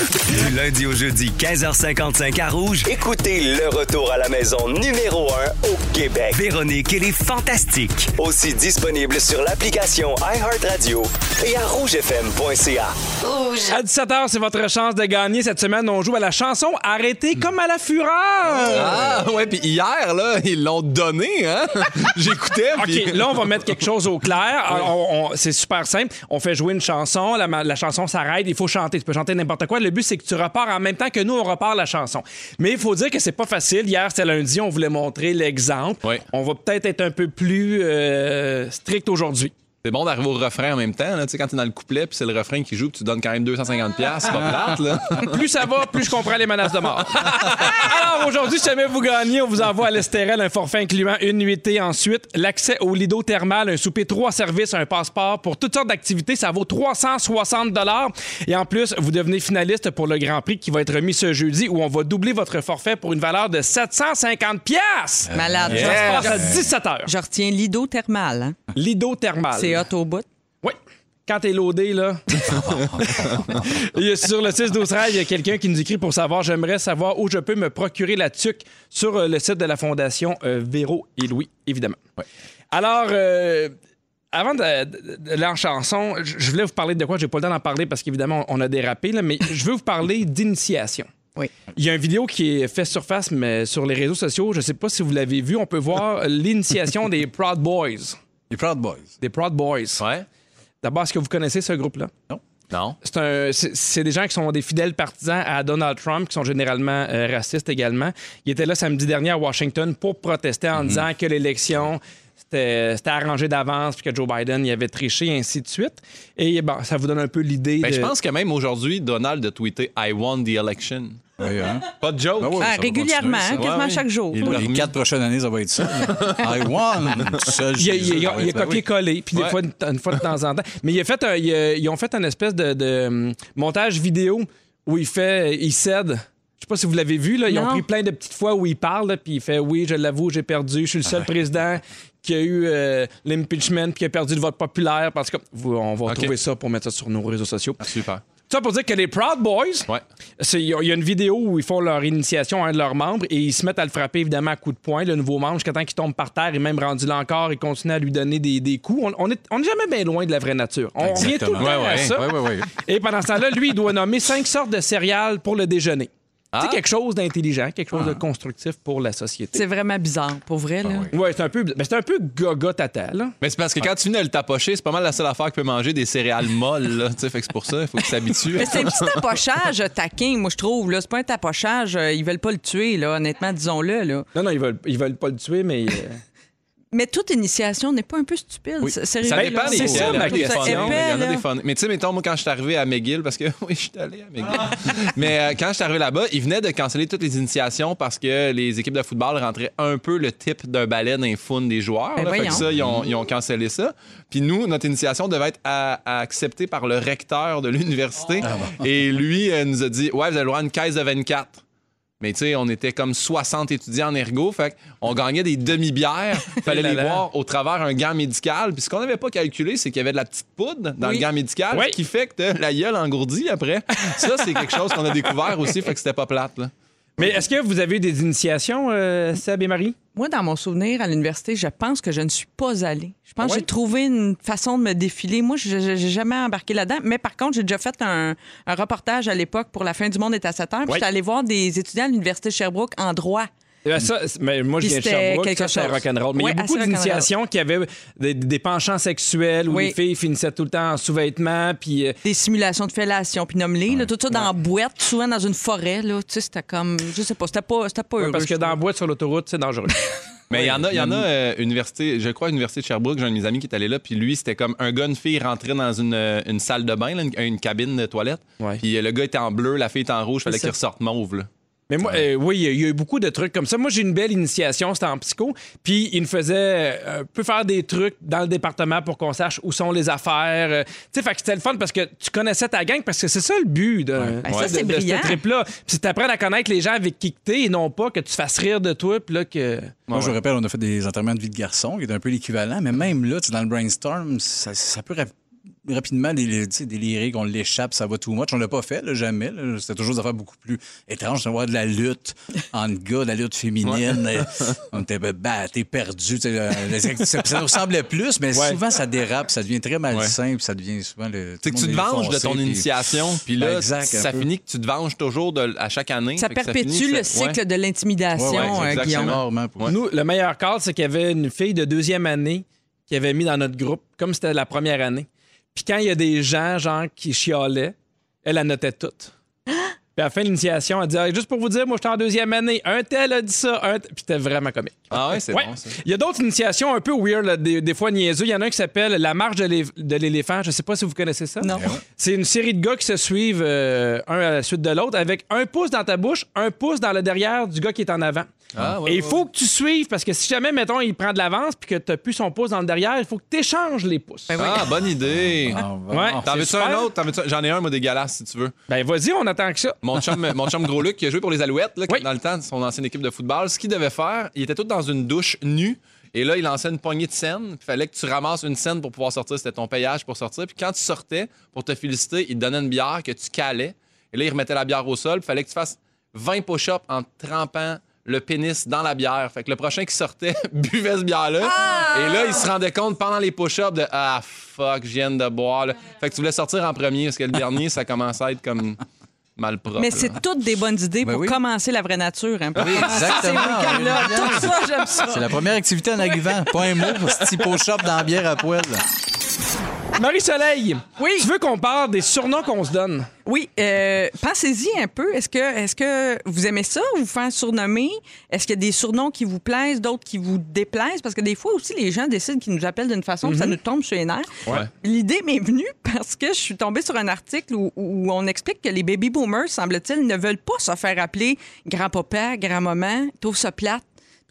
S7: Du lundi au jeudi, 15h55 à Rouge. Écoutez le retour à la maison numéro 1 au Québec. Véronique et les Fantastiques. Aussi disponible sur l'application iHeartRadio et à rougefm.ca.
S1: À 17h, c'est votre chance de gagner. Cette semaine, on joue à la chanson Arrêtez comme à la fureur.
S3: Ah, ouais, puis hier, là, ils l'ont donné, hein? J'écoutais, puis...
S1: OK, là, on va mettre quelque chose au clair. On- on- c'est super simple. On fait jouer une chanson. La, chanson s'arrête. Il faut chanter. Tu peux chanter n'importe quoi. Le but, c'est que tu repars en même temps que nous, on repart la chanson. Mais il faut dire que c'est pas facile. Hier, c'était lundi. On voulait montrer l'exemple.
S3: Oui.
S1: On va peut-être être un peu plus euh, strict aujourd'hui.
S3: C'est bon d'arriver au refrain en même temps, là. Tu sais, quand t'es dans le couplet, puis c'est le refrain qui joue, puis tu donnes quand même 250$, piastres, c'est pas plate, là.
S1: Plus ça va, plus je comprends les menaces de mort. Alors aujourd'hui, si jamais vous gagnez, on vous envoie à l'Estérel un forfait incluant une nuitée. Ensuite, l'accès au Lido thermal, un souper trois services, un passeport pour toutes sortes d'activités. Ça vaut 360 Et en plus, vous devenez finaliste pour le Grand Prix qui va être remis ce jeudi où on va doubler votre forfait pour une valeur de 750 pièces.
S2: Malade.
S1: Ça se passe à 17 h.
S2: Je retiens Lido thermal. Hein?
S1: Lido thermal.
S2: C'est hot au bout.
S1: Oui. Quand t'es loadé, là. Sur le 6 12 13 il y a quelqu'un qui nous écrit pour savoir j'aimerais savoir où je peux me procurer la tuque sur euh, le site de la Fondation euh, Véro et Louis, évidemment. Alors, euh, avant de- de- d'aller en chanson, je voulais vous parler de quoi? J'ai pas le temps d'en parler parce qu'évidemment, on a dérapé, là, mais je veux vous parler d'initiation.
S2: Oui.
S1: Il y a une vidéo qui est fait surface, mais sur les réseaux sociaux, je sais pas si vous l'avez vu, on peut voir l'initiation des Proud Boys.
S4: Les Proud Boys.
S1: Des Proud Boys.
S3: Ouais.
S1: D'abord, est-ce que vous connaissez ce groupe-là?
S3: Non.
S1: C'est un- c'est c'est des gens qui sont des fidèles partisans à Donald Trump, qui sont généralement euh, racistes également. Ils étaient là samedi dernier à Washington pour protester en disant que l'élection c'était c'était arrangé d'avance, puis que Joe Biden y avait triché, et ainsi de suite. Et bon, ça vous donne un peu l'idée
S3: Ben,
S1: de...
S3: je pense que même aujourd'hui, Donald a tweeté I won the election.
S4: Oui, hein?
S3: Pas de joke.
S4: Ben oui,
S2: Ah, régulièrement,
S4: continuer,
S2: hein, quasiment
S3: Ouais,
S2: chaque jour.
S4: Les quatre prochaines années, ça va être ça. I won. Seul,
S1: Il il il a- il
S4: ben
S1: copié-collé, puis des fois, une, une fois de temps en temps. Mais il a fait un- il a- ils ont fait un espèce de, de, hum, montage vidéo où il fait, il cède. Je sais pas si vous l'avez vu, là. Ils ont pris plein de petites fois où il parle, puis il fait Oui, je l'avoue, j'ai perdu. Je suis le seul président qui a eu euh, l'impeachment puis qui a perdu le vote populaire. Parce que vous- on va
S3: Ok.
S1: trouver ça pour mettre ça sur nos réseaux sociaux.
S3: Super.
S1: Ça pour dire que les Proud Boys,
S3: Ouais.
S1: c'est- il y, a- il y a une vidéo où ils font leur initiation à un de leurs membres et ils se mettent à le frapper évidemment à coups de poing, le nouveau membre, jusqu'à temps qu'il tombe par terre et même rendu là encore, ils continuent à lui donner des, des coups. On, on est, on est jamais bien loin de la vraie nature. On revient tout le temps
S3: Ouais, ouais.
S1: Et pendant ce temps-là, lui, il doit nommer cinq sortes de céréales pour le déjeuner. Tu sais,
S3: Ah.
S1: quelque chose d'intelligent, quelque chose de constructif pour la société.
S2: C'est vraiment bizarre, pour vrai. Là.
S1: Ouais, c'est un peu, ben, c'est un peu gaga tata, là.
S3: Mais c'est parce que quand tu finis de le tapocher, c'est pas mal la seule affaire qui peut manger des céréales molles. Là, tu sais, fait que c'est pour ça, il faut qu'il s'habitue.
S2: Mais c'est un petit tapochage euh, taquin, moi, je trouve. Là. C'est pas un tapochage. euh, Ils veulent pas le tuer, là, honnêtement, disons-le. Là.
S1: Non, non, ils veulent, ils veulent pas le tuer, mais.
S2: Mais toute initiation n'est pas un peu stupide. Sérieux,
S3: Ça dépend des
S1: c'est ça, ma question.
S3: Il y en a des fun. Mais tu sais, mettons, moi, quand je suis arrivé à McGill, parce que oui, je suis allé à McGill. Mais euh, quand je suis arrivé là-bas, ils venaient de canceller toutes les initiations parce que les équipes de football rentraient un peu le type d'un balai dans les founes des joueurs.
S2: Ben
S3: là. fait que ça, ils ont, ils ont cancellé ça. Puis nous, notre initiation devait être à- à- acceptée par le recteur de l'université. Et lui euh, nous a dit Ouais, vous avez le droit à une caisse de 24. Mais tu sais, on était comme 60 étudiants en ergo, fait on gagnait des demi-bières. Fallait
S1: là
S3: les boire au travers un gant médical. Puis ce qu'on n'avait pas calculé, c'est qu'il y avait de la petite poudre dans
S2: Oui.
S3: le gant médical,
S1: Oui.
S3: ce qui fait que la gueule engourdie après. Ça, c'est quelque chose qu'on a découvert aussi, fait que c'était pas plate. Là.
S1: Mais est-ce que vous avez eu des initiations, euh, Seb et Marie?
S2: Moi, dans mon souvenir à l'université, je pense que je ne suis pas allée. Je pense
S1: Ah ouais?
S2: que j'ai trouvé une façon de me défiler. Moi, je n'ai jamais embarqué là-dedans. Mais par contre, j'ai déjà fait un, un reportage à l'époque pour La fin du monde est à 7 heures. Puis
S1: Oui.
S2: j'étais allée voir des étudiants à l'université de Sherbrooke en droit.
S1: Ben, ça, mais moi, je viens de Sherbrooke,
S2: quelque
S1: ça, c'est
S2: chose.
S1: rock'n'roll. Mais il y a beaucoup d'initiations qui avaient des, des penchants sexuels où
S2: Oui.
S1: les filles finissaient tout le temps en sous-vêtements, puis... euh,
S2: Des simulations de fellation, puis nomme-les, là, tout ça dans la boîte, souvent dans une forêt. Là, tu sais, c'était comme, je sais pas, c'était pas, c'était pas heureux.
S1: parce que dans la boîte sur l'autoroute, c'est dangereux.
S3: Mais il y en a, il y en a euh, université, je crois, université de Sherbrooke, j'ai un de mes amis qui est allé là, puis lui, c'était comme un gars, une fille rentrait dans une, euh, une salle de bain, là, une, une cabine de toilette. Puis le gars était en bleu, la fille était en rouge, fallait qu'il ressorte mauve. Là.
S1: Mais moi, euh, oui, il y a- eu beaucoup de trucs comme ça. Moi, j'ai une belle initiation, c'était en psycho. Puis, il me faisait euh, un peu faire des trucs dans le département pour qu'on sache où sont les affaires. Euh, tu sais, fait que c'était le fun parce que tu connaissais ta gang, parce que c'est ça le but de,
S2: Ben, ça,
S1: de-
S2: c'est
S1: de
S2: brillant.
S1: ce trip-là. Puis, tu apprends à connaître les gens avec qui t'es et non pas que tu fasses rire de toi, puis là, que.
S4: Moi, je me rappelle, on a fait des enterrements de vie de garçon, qui est un peu l'équivalent, mais même là, tu dans le brainstorm, ça, ça peut rapidement sais, délirer qu'on l'échappe, ça va too much. On l'a pas fait, là, jamais. là. C'était toujours des affaires beaucoup plus étranges. On voir de la lutte entre gars, de la lutte féminine. On était bah, t'es perdu. euh, Ça, ça nous ressemblait plus, mais
S1: Ouais.
S4: souvent, ça dérape, ça devient très malsain, puis ça devient souvent le.
S3: C'est que
S4: tout
S3: tu te venges de ton
S4: puis-
S3: initiation, puis
S4: Ben,
S3: là,
S4: exact,
S3: ça
S4: peu.
S3: finit que tu te venges toujours de- à chaque année.
S2: Ça perpétue
S3: finit,
S2: le cycle de l'intimidation,
S3: Ouais, ouais, exactement.
S2: Guillaume.
S1: Nous, le meilleur cas, c'est qu'il y avait une fille de deuxième année qui avait mis dans notre groupe, comme c'était la première année. Puis quand il y a des gens, genre, qui chialaient, elle, elle notait toutes. Puis à la fin de l'initiation, elle dit Ah, Juste pour vous dire, moi, j'étais en deuxième année. Un tel a dit ça. Un t- Puis c'était vraiment comique.
S3: Ah ouais, c'est
S1: Ouais.
S3: bon, ça.
S1: Il y a d'autres initiations un peu weird, là, des, des fois niaiseux. Il y en a un qui s'appelle La marche de l'é- de l'éléphant. Je sais pas si vous connaissez ça.
S2: Non.
S1: C'est une série de gars qui se suivent euh, un à la suite de l'autre avec un pouce dans ta bouche, un pouce dans le derrière du gars qui est en avant.
S3: Ah, ouais,
S1: Et il
S3: ouais,
S1: faut que tu suives parce que si jamais, mettons, il prend de l'avance puis que tu plus son pouce dans le derrière, il faut que tu échanges les pouces.
S2: Ben oui.
S3: Ah, bonne idée.
S4: Ah.
S3: T'en veux-tu un autre? J'en ai un, moi, dégueulasse, si tu veux.
S1: Ben vas-y, on attend que ça.
S3: Mon chum, mon chum Gros Luc, qui a joué pour les Alouettes, là,
S1: Oui.
S3: dans le temps de son ancienne équipe de football, ce qu'il devait faire, il était tout dans une douche nue. Et là, il lançait une poignée de scènes. Il fallait que tu ramasses une scène pour pouvoir sortir. C'était ton payage pour sortir. Puis quand tu sortais, pour te féliciter, il te donnait une bière que tu calais. Et là, il remettait la bière au sol. Il fallait que tu fasses 20 push-ups en trempant le pénis dans la bière. Fait que le prochain qui sortait buvait cette bière-là. Et là, il se rendait compte pendant les push-ups de Ah, fuck, je viens de boire. là. Fait que tu voulais sortir en premier parce que le dernier, ça commençait à être comme mal propre.
S2: Mais c'est toutes des bonnes idées
S4: Ben
S2: pour
S4: oui.
S2: commencer la vraie nature. Hein,
S4: Oui, exactement.
S2: week-ends-là.
S4: Oui,
S2: Tout ça, j'aime ça.
S4: C'est la première activité en arrivant. Pas un mot pour ce petit pot shop dans la bière à poêle.
S1: Marie-Soleil,
S2: Oui.
S1: tu veux qu'on parle des surnoms qu'on se donne?
S2: Oui, euh, pensez-y un peu. Est-ce que, est que vous aimez ça, vous faire surnommer? Est-ce qu'il y a des surnoms qui vous plaisent, d'autres qui vous déplaisent? Parce que des fois aussi, les gens décident qu'ils nous appellent d'une façon, puis ça nous tombe sur les nerfs.
S3: Ouais.
S2: L'idée m'est venue parce que je suis tombée sur un article où, où on explique que les baby boomers, semble-t-il, ne veulent pas se faire appeler grand-papa, grand-maman, trouve ça plate.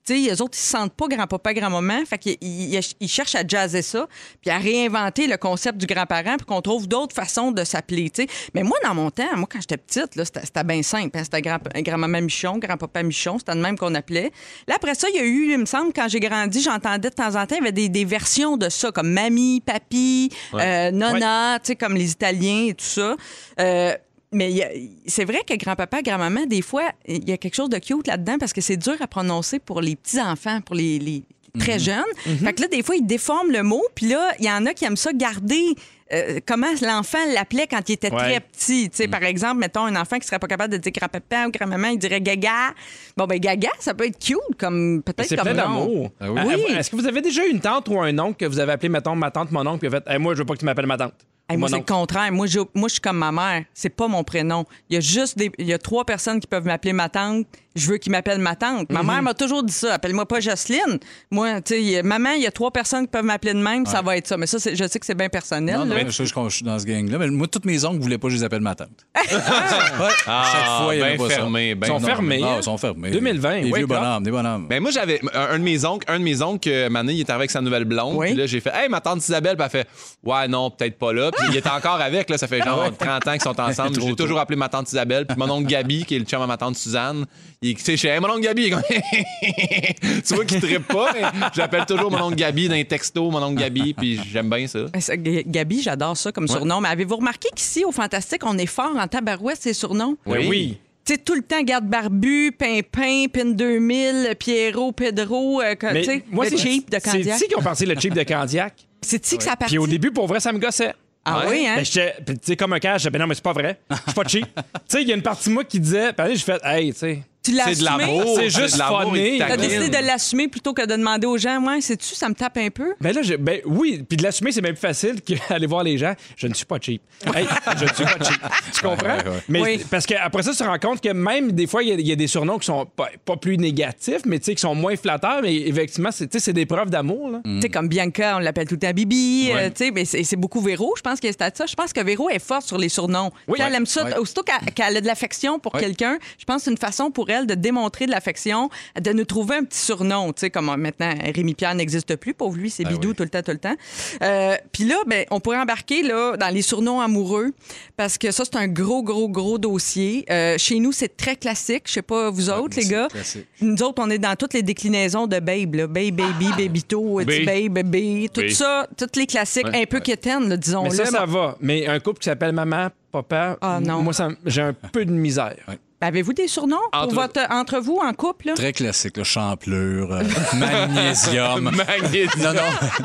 S2: Tu sais, eux autres, ils se sentent pas grand-papa, grand-maman. Fait qu'ils ils- ils cherchent à jazzer ça, puis à réinventer le concept du grand-parent, puis qu'on trouve d'autres façons de s'appeler, tu sais. Mais moi, dans mon temps, moi, quand j'étais petite, là, c'était bien simple. hein. C'était grand- grand-maman Michon, grand-papa Michon, c'était le même qu'on appelait. Là, après ça, il y a eu, il me semble, quand j'ai grandi, j'entendais de temps en temps, il y avait des, des versions de ça, comme mamie, papi, euh, nonna, tu sais, comme les Italiens et tout ça. Euh, mais c'est vrai que grand-papa, grand-maman, des fois, il y a quelque chose de cute là-dedans parce que c'est dur à prononcer pour les petits-enfants, pour les, les, très jeune. Fait que là, des fois, ils déforment le mot. Puis là, il y en a qui aiment ça garder euh, comment l'enfant l'appelait quand il était
S1: Ouais.
S2: très petit. Tu sais, Par exemple, mettons un enfant qui serait pas capable de dire grand-papa ou grand-maman, il dirait gaga. Bon, ben gaga, ça peut être cute, comme peut-être
S1: C'est
S2: comme
S1: plein
S2: nom.
S1: d'amour.
S4: Ah oui.
S2: Oui.
S1: Est-ce que vous avez déjà une tante ou un oncle que vous avez appelé, mettons, ma tante, mon oncle, puis a fait Hey, Moi, je veux pas que tu m'appelles ma tante?
S2: Hey, moi, c'est le contraire. Moi, je, moi, je suis comme ma mère. C'est pas mon prénom. Il y a juste des, il y a trois personnes qui peuvent m'appeler ma tante. Je veux qu'ils m'appellent ma tante.
S1: Mhm.
S2: Ma mère m'a toujours dit ça. Appelle-moi pas Jocelyne. Moi, tu sais, maman, il y a trois personnes qui peuvent m'appeler de même. Ça va être ça. Mais ça, c'est- je sais que c'est bien personnel.
S4: Non, non,
S2: là.
S4: mais je, je- je suis dans ce gang-là. Mais moi, tous mes oncles voulaient pas que je les appelle ma tante. Ouais,
S3: Ah,
S4: chaque fois, il y avait
S3: ben
S4: pas ça.
S3: fermé, ben
S1: Ils sont
S3: non.
S1: fermés.
S4: Non,
S1: hein?
S4: ils sont fermés.
S1: 2020,
S4: Des vieux bonhommes, des bonhommes.
S3: Ben moi j'avais un, un de mes oncles, un de mes oncles, euh, Mané, il est arrivé avec sa nouvelle blonde.
S2: Oui.
S3: Puis là j'ai fait "Hey, ma tante Isabelle", puis elle fait "Ouais, non, peut-être pas là." Puis il était encore avec là, ça fait genre 30 ans qu'ils sont ensemble. J'ai toujours appelé ma tante Isabelle, puis mon oncle Gabi qui est le chum à ma tante Suzanne, il tu sais, je fais, Hey, mon oncle Gabi, tu vois qu'il trippe pas, mais j'appelle toujours mon oncle Gabi dans les textos, mon oncle Gabi, puis j'aime bien ça.
S2: Ben, Gabi, j'adore ça comme surnom. Mais avez-vous remarqué qu'ici, au Fantastique, on est fort en tabarouette, ces surnoms?
S1: Ben oui.
S2: Tu sais, tout le temps, garde barbu, Pimpin, Pin 2000, Pierrot, Pedro, euh, tu sais,
S1: moi,
S2: le
S1: c'est
S2: cheap de
S1: C'est
S2: Candiac.
S1: ici qui ont pensé le cheap de Candiac?
S2: C'est-tu que ça partit?
S1: Puis au début, pour vrai, ça me gossait.
S2: Ah
S3: Ouais.
S2: oui, hein?
S1: Ben, tu sais, comme un cas, je disais, ben non, mais c'est pas vrai. Je suis pas cheap. tu sais, il y a une partie de moi qui disait, puis allez, j'ai fait, hey, tu sais.
S2: Tu l'as
S3: C'est de l'amour,
S1: C'est juste funny.
S2: T'as décidé de l'assumer plutôt que de demander aux gens, ouais, sais-tu, ça me tape un peu?
S1: Ben là, je- ben oui, puis de l'assumer, c'est même plus facile qu'aller voir les gens. Je ne suis pas cheap. Hey, je ne suis pas cheap. Tu comprends?
S4: Ouais, ouais.
S1: Mais
S2: Oui.
S1: parce qu'après ça, tu te rends compte que même des fois, il y a- il y, a des surnoms qui sont pas, pas plus négatifs, mais tu sais, qui sont moins flatteurs, mais effectivement, c'est tu sais, c'est des preuves d'amour. là.
S2: Tu sais, comme Bianca, on l'appelle tout le temps Bibi. euh, tu sais, mais c'est c'est beaucoup Véro. Je pense que c'est à ça. Je pense que Véro est forte sur les surnoms.
S1: Oui.
S2: Elle aime ça.
S4: Ouais.
S2: Aussitôt qu'elle qu'elle a de l'affection pour
S4: Ouais.
S2: quelqu'un, je pense que c'est une façon pour elle de démontrer de l'affection, de nous trouver un petit surnom. Tu sais, comme euh, maintenant, Rémi Pierre n'existe plus. Pauvre lui, c'est Bidou
S4: oui.
S2: tout le temps, tout le temps. Euh, Puis là, ben, on pourrait embarquer là, dans les surnoms amoureux parce que ça, c'est un gros, gros, gros dossier. Euh, chez nous, c'est très classique. Je sais pas, vous autres, les gars.
S4: classique.
S2: Nous autres, on est dans toutes les déclinaisons de Babe. Là. Babe, Baby, Babito,
S1: B.
S2: petit Babe, Bébé. Tout ça, tous les classiques un peu quétaines, là, disons-le.
S1: Mais ça, ça va. Mais un couple qui s'appelle maman, papa,
S2: Ah, non.
S1: moi, j'ai un peu de misère.
S2: Ben, Avez-vous des surnoms pour
S3: Entre-
S2: votre, entre vous en couple? là?
S4: Très classique, le champlure, euh, magnésium.
S3: Magnésium.
S4: non,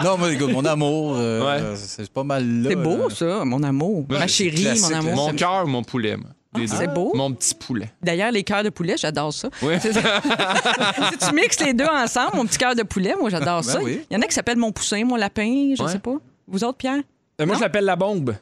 S4: non, non, écoute, mon amour, euh,
S3: Ouais.
S4: euh, c'est pas mal là.
S2: C'est beau,
S4: là.
S2: ça, mon amour. Ma chérie, mon amour.
S3: Mon cœur ou mon poulet,
S2: Ah, c'est beau.
S3: Mon petit poulet.
S2: D'ailleurs, les cœurs de poulet, j'adore ça.
S3: Oui.
S2: Si tu mixes les deux ensemble, mon petit cœur de poulet, moi, j'adore
S4: Ben
S2: ça.
S4: oui.
S2: Il y en a qui s'appellent mon poussin, mon lapin, je
S3: Ouais.
S2: sais pas. Vous autres, Pierre?
S1: Euh, moi, je l'appelle la bombe.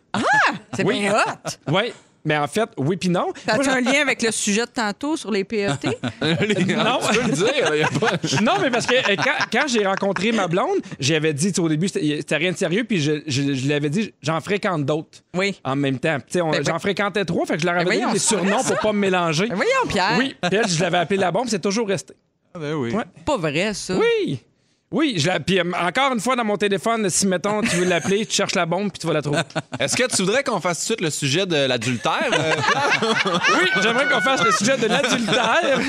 S2: C'est
S1: Oui.
S2: bien hot.
S1: Oui. Mais en fait, oui puis non.
S2: Ça a un lien avec le sujet de tantôt sur les PET?
S1: Non.
S3: Tu peux le dire, là, y a pas...
S1: Non, mais parce que euh, quand, quand j'ai rencontré ma blonde, j'avais dit, tu sais, au début, c'était c'était rien de sérieux, puis je, je, je l'avais dit, j'en fréquente d'autres
S2: Oui.
S1: en même temps. Tu sais, on-
S2: Ben, ben-
S1: j'en fréquentais trois, fait que je leur avais
S2: Ben
S1: donné
S2: voyons,
S1: des
S2: c'est
S1: surnoms pour pas me mélanger.
S2: Ben voyons, Pierre.
S1: Oui, puis elle, je l'avais appelé la bombe, c'est toujours resté.
S4: Ah, ben oui.
S1: Ouais.
S2: Pas vrai, ça.
S1: Oui! Oui, je la... puis euh, encore une fois dans mon téléphone, si mettons tu veux l'appeler, tu cherches la bombe puis tu vas la trouver.
S3: Est-ce que tu voudrais qu'on fasse tout de suite le sujet de l'adultère? euh,
S1: Oui, j'aimerais qu'on fasse le sujet de l'adultère.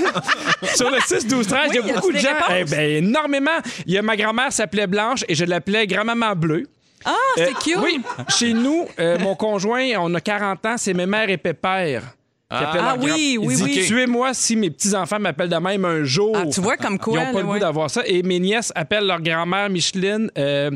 S1: Sur le 6 12 13,
S2: Oui,
S1: il y
S2: y
S1: a beaucoup de gens, eh ben énormément. Il y a ma grand-mère s'appelait Blanche et je l'appelais grand-maman bleue.
S2: Ah, c'est
S1: Euh,
S2: cute.
S1: Oui, chez nous, euh, mon conjoint, on a 40 ans, c'est mes mères et pépère. Qui
S2: Ah
S1: leur grand-
S2: oui, oui,
S1: Il dit,
S2: oui.
S1: Tuez-moi si mes petits-enfants m'appellent de même un jour.
S2: Ah, tu vois, comme quoi,
S1: Ils n'ont pas
S2: là,
S1: le
S2: ouais.
S1: goût d'avoir ça. Et mes nièces appellent leur grand-mère Micheline euh,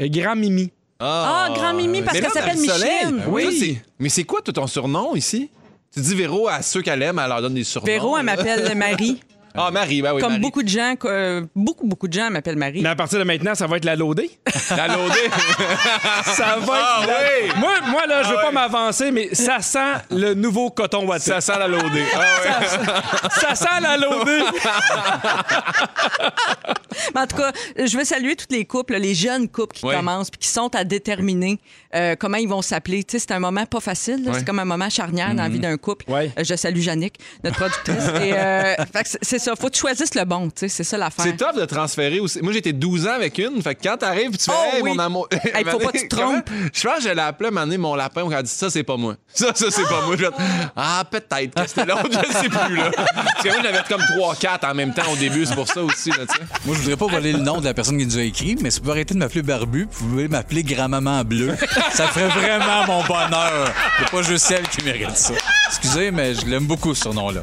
S1: euh, Grand Mimi.
S2: Ah, grand Mimi, parce
S3: Mais
S2: qu'elle
S3: là,
S2: s'appelle
S3: dans le soleil,
S2: Micheline.
S3: toi, c'est- Mais c'est quoi tout ton surnom ici? Tu dis Véro à ceux qu'elle aime, elle leur donne des surnoms.
S2: Véro, elle m'appelle Marie.
S3: Ah, Marie, ben oui.
S2: Comme
S3: Marie.
S2: beaucoup de gens, euh, beaucoup, beaucoup de gens m'appellent Marie.
S1: Mais à partir de maintenant, ça va être la loadée.
S3: La loadée.
S1: Ça va être.
S3: Ah
S1: la-
S3: oui!
S1: Moi, moi, là, je veux
S3: Ah
S1: pas
S3: oui.
S1: m'avancer, mais ça sent le nouveau coton watté.
S3: Ça sent la. Ah ouais.
S1: Ça sent la loadée.
S2: Mais en tout cas, je veux saluer tous les couples, les jeunes couples qui
S3: Oui.
S2: commencent puis qui sont à déterminer euh, comment ils vont s'appeler. Tu sais, c'est un moment pas facile. C'est comme un moment charnière dans la vie d'un couple.
S1: Oui.
S2: Euh, je salue Jannick, notre productrice. Et, euh, fait que c'est- c'est ça. Faut que tu choisisses le bon. tu sais, C'est ça l'affaire.
S3: C'est top de transférer aussi. Moi, j'étais 12 ans avec une. Fait que quand t'arrives, tu fais,
S2: Oh
S3: hey,
S2: oui.
S3: mon amour.
S2: Hey, faut pas que tu te
S3: Comment-
S2: trompes.
S3: Je pense que je l'ai appelé, m'amener mon lapin. On a dit, ça, c'est pas moi. Ça, ça, c'est pas moi. Ah, peut-être que c'était l'autre. Je sais plus, là. Parce que moi, j'avais comme 3-4 en même temps au début. C'est pour ça aussi, là, tu sais.
S4: Moi, je voudrais pas voler le nom de la personne qui nous a écrit, mais si vous pouvez arrêter de m'appeler Barbu, vous pouvez m'appeler Grand-Maman Bleu. ça ferait vraiment mon bonheur. C'est pas juste celle qui mérite ça. Excusez, mais je l'aime beaucoup, ce nom-là.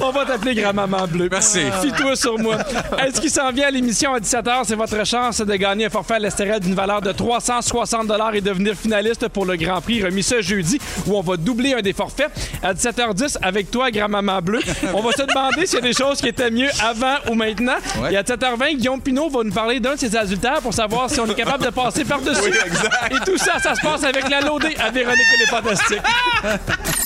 S1: On va t'appeler grand-maman bleue.
S4: Merci.
S1: Fie-toi sur moi. Est-ce qu'il s'en vient à l'émission à 17h? C'est votre chance de gagner un forfait à l'Estérel d'une valeur de 360 et devenir finaliste pour le Grand Prix remis ce jeudi où on va doubler un des forfaits. À 17h10, avec toi, grand-maman bleue, on va se demander s'il y a des choses qui étaient mieux avant ou maintenant.
S4: Ouais.
S1: Et à 7h20, Guillaume Pinot va nous parler d'un de ses adultères pour savoir si on est capable de passer par-dessus. Et tout ça, ça se passe avec la loadée à Véronique et les Fantastiques.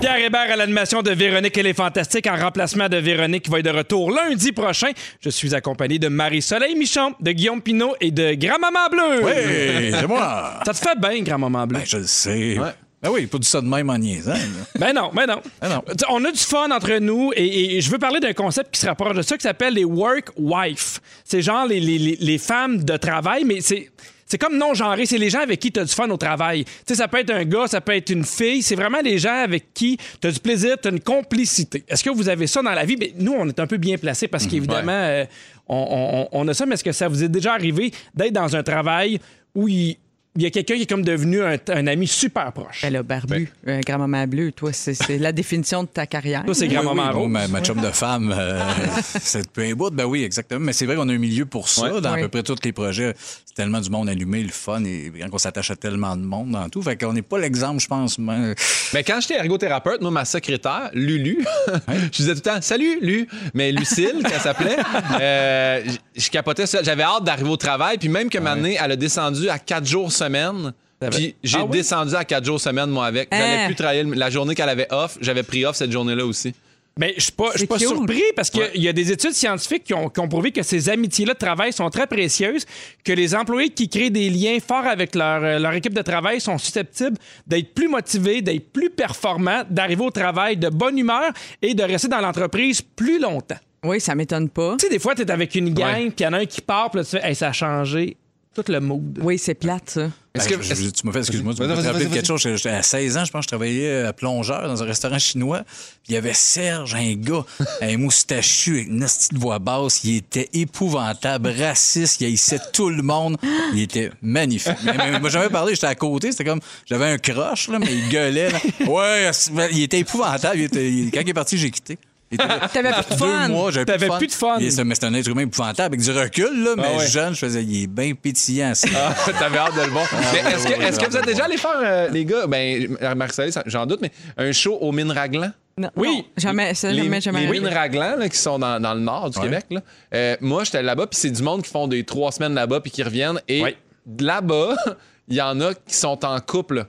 S1: Pierre Hébert à l'animation de Véronique et les Fantastiques en remplacement de Véronique qui va être de retour lundi prochain. Je suis accompagné de Marie-Soleil Michon, de Guillaume Pinot et de Grand-Maman Bleu.
S4: Hey, c'est moi.
S1: Ça te fait bien, Grand-Maman Bleu?
S4: Ben, je le sais. Ben oui, pas du ça de même en niaisant.
S1: Ben non, ben non.
S4: Ben non.
S1: On a du fun entre nous et, et je veux parler d'un concept qui se rapproche de ça qui s'appelle les work wife. C'est genre les, les- les- les femmes de travail, mais c'est. C'est comme non genré, c'est les gens avec qui tu as du fun au travail. Tu sais, ça peut être un gars, ça peut être une fille, c'est vraiment les gens avec qui tu as du plaisir, tu as une complicité. Est-ce que vous avez ça dans la vie? Ben, nous, on est un peu bien placés parce qu'évidemment, euh, on, on- on a ça, mais est-ce que ça vous est déjà arrivé d'être dans un travail où il, il y a quelqu'un qui est comme devenu un, un ami super proche?
S2: Ben là, barbu, euh, grand-maman bleue, toi, c'est c'est la définition de ta carrière.
S1: Toi, c'est
S4: Oui,
S1: grand-maman
S4: oui, bon,
S1: rose.
S4: ma, ma chum de femme, euh, c'est un bout. Ben oui, exactement. Mais c'est vrai qu'on a un milieu pour ça dans à peu près tous les projets. C'est tellement du monde allumé, le fun, et quand on s'attache à tellement de monde dans tout. Fait qu'on n'est pas l'exemple, je pense. mais-
S3: Mais quand j'étais ergothérapeute, moi, ma secrétaire, Lulu, je disais tout le temps Salut, Lu. Mais Lucille, qu'elle s'appelait, euh, je capotais ça. J'avais hâte d'arriver au travail. Puis même que maintenant, elle a descendu à quatre jours semaine. Puis j'ai
S1: Ah oui?
S3: descendu à quatre jours semaine, moi, avec. J'allais
S2: Hein?
S3: plus travailler le- la journée qu'elle avait off. J'avais pris off cette journée-là aussi.
S1: Mais je suis pas, je suis
S2: C'est
S1: pas surpris parce qu'il y a des études scientifiques qui ont, qui ont prouvé que ces amitiés-là de travail sont très précieuses, que les employés qui créent des liens forts avec leur, euh, leur équipe de travail sont susceptibles d'être plus motivés, d'être plus performants, d'arriver au travail de bonne humeur et de rester dans l'entreprise plus longtemps.
S2: Oui, ça m'étonne pas.
S1: Tu sais, des fois, tu es avec une gang, puis il y en a un qui part, puis là, tu fais, Hey, ça a changé tout le mood.
S2: Oui, c'est plate, ça.
S4: Ben,
S3: Est-ce que-
S4: je- je- tu m'as fait, excuse-moi, tu m'as fait rappeler quelque chose. J'étais à 16 ans, je pense, je travaillais à plongeur dans un restaurant chinois. Puis il y avait Serge, un gars, un moustachu avec une petite voix basse. Il était épouvantable, raciste, il haïssait tout le monde. Il était magnifique. Mais, mais moi, j'avais parlé, j'étais à côté, c'était comme, j'avais un crush, là, mais il gueulait. là. Ouais, il était épouvantable. Il était- il- quand il est parti, j'ai quitté.
S2: T'avais plus de fun.
S4: Deux mois, j'avais
S1: T'avais
S4: plus,
S1: plus de fun.
S4: Mais c'est un être humain épouvantable avec du recul, là, mais
S1: Ah ouais.
S4: jeune, je faisais, il est bien pétillant. ça.
S3: Ah, T'avais hâte de le voir. Mais
S4: ouais,
S3: est-ce que, vous êtes déjà allé faire, euh, les gars, ben, ça- j'en doute, mais un show au Mines Raglan?
S2: Non,
S1: Oui.
S2: non, jamais, ça,
S3: les,
S2: jamais, jamais.
S3: les mines Raglan, là, qui sont dans, dans le nord du
S4: Ouais.
S3: Québec, là, euh, moi, j'étais là-bas, puis c'est du monde qui font des trois semaines là-bas, puis qui reviennent. Et
S1: Ouais.
S3: de là-bas, il y en a qui sont en couple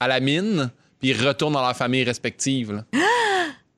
S3: à la mine, puis ils retournent dans leur famille respective. là.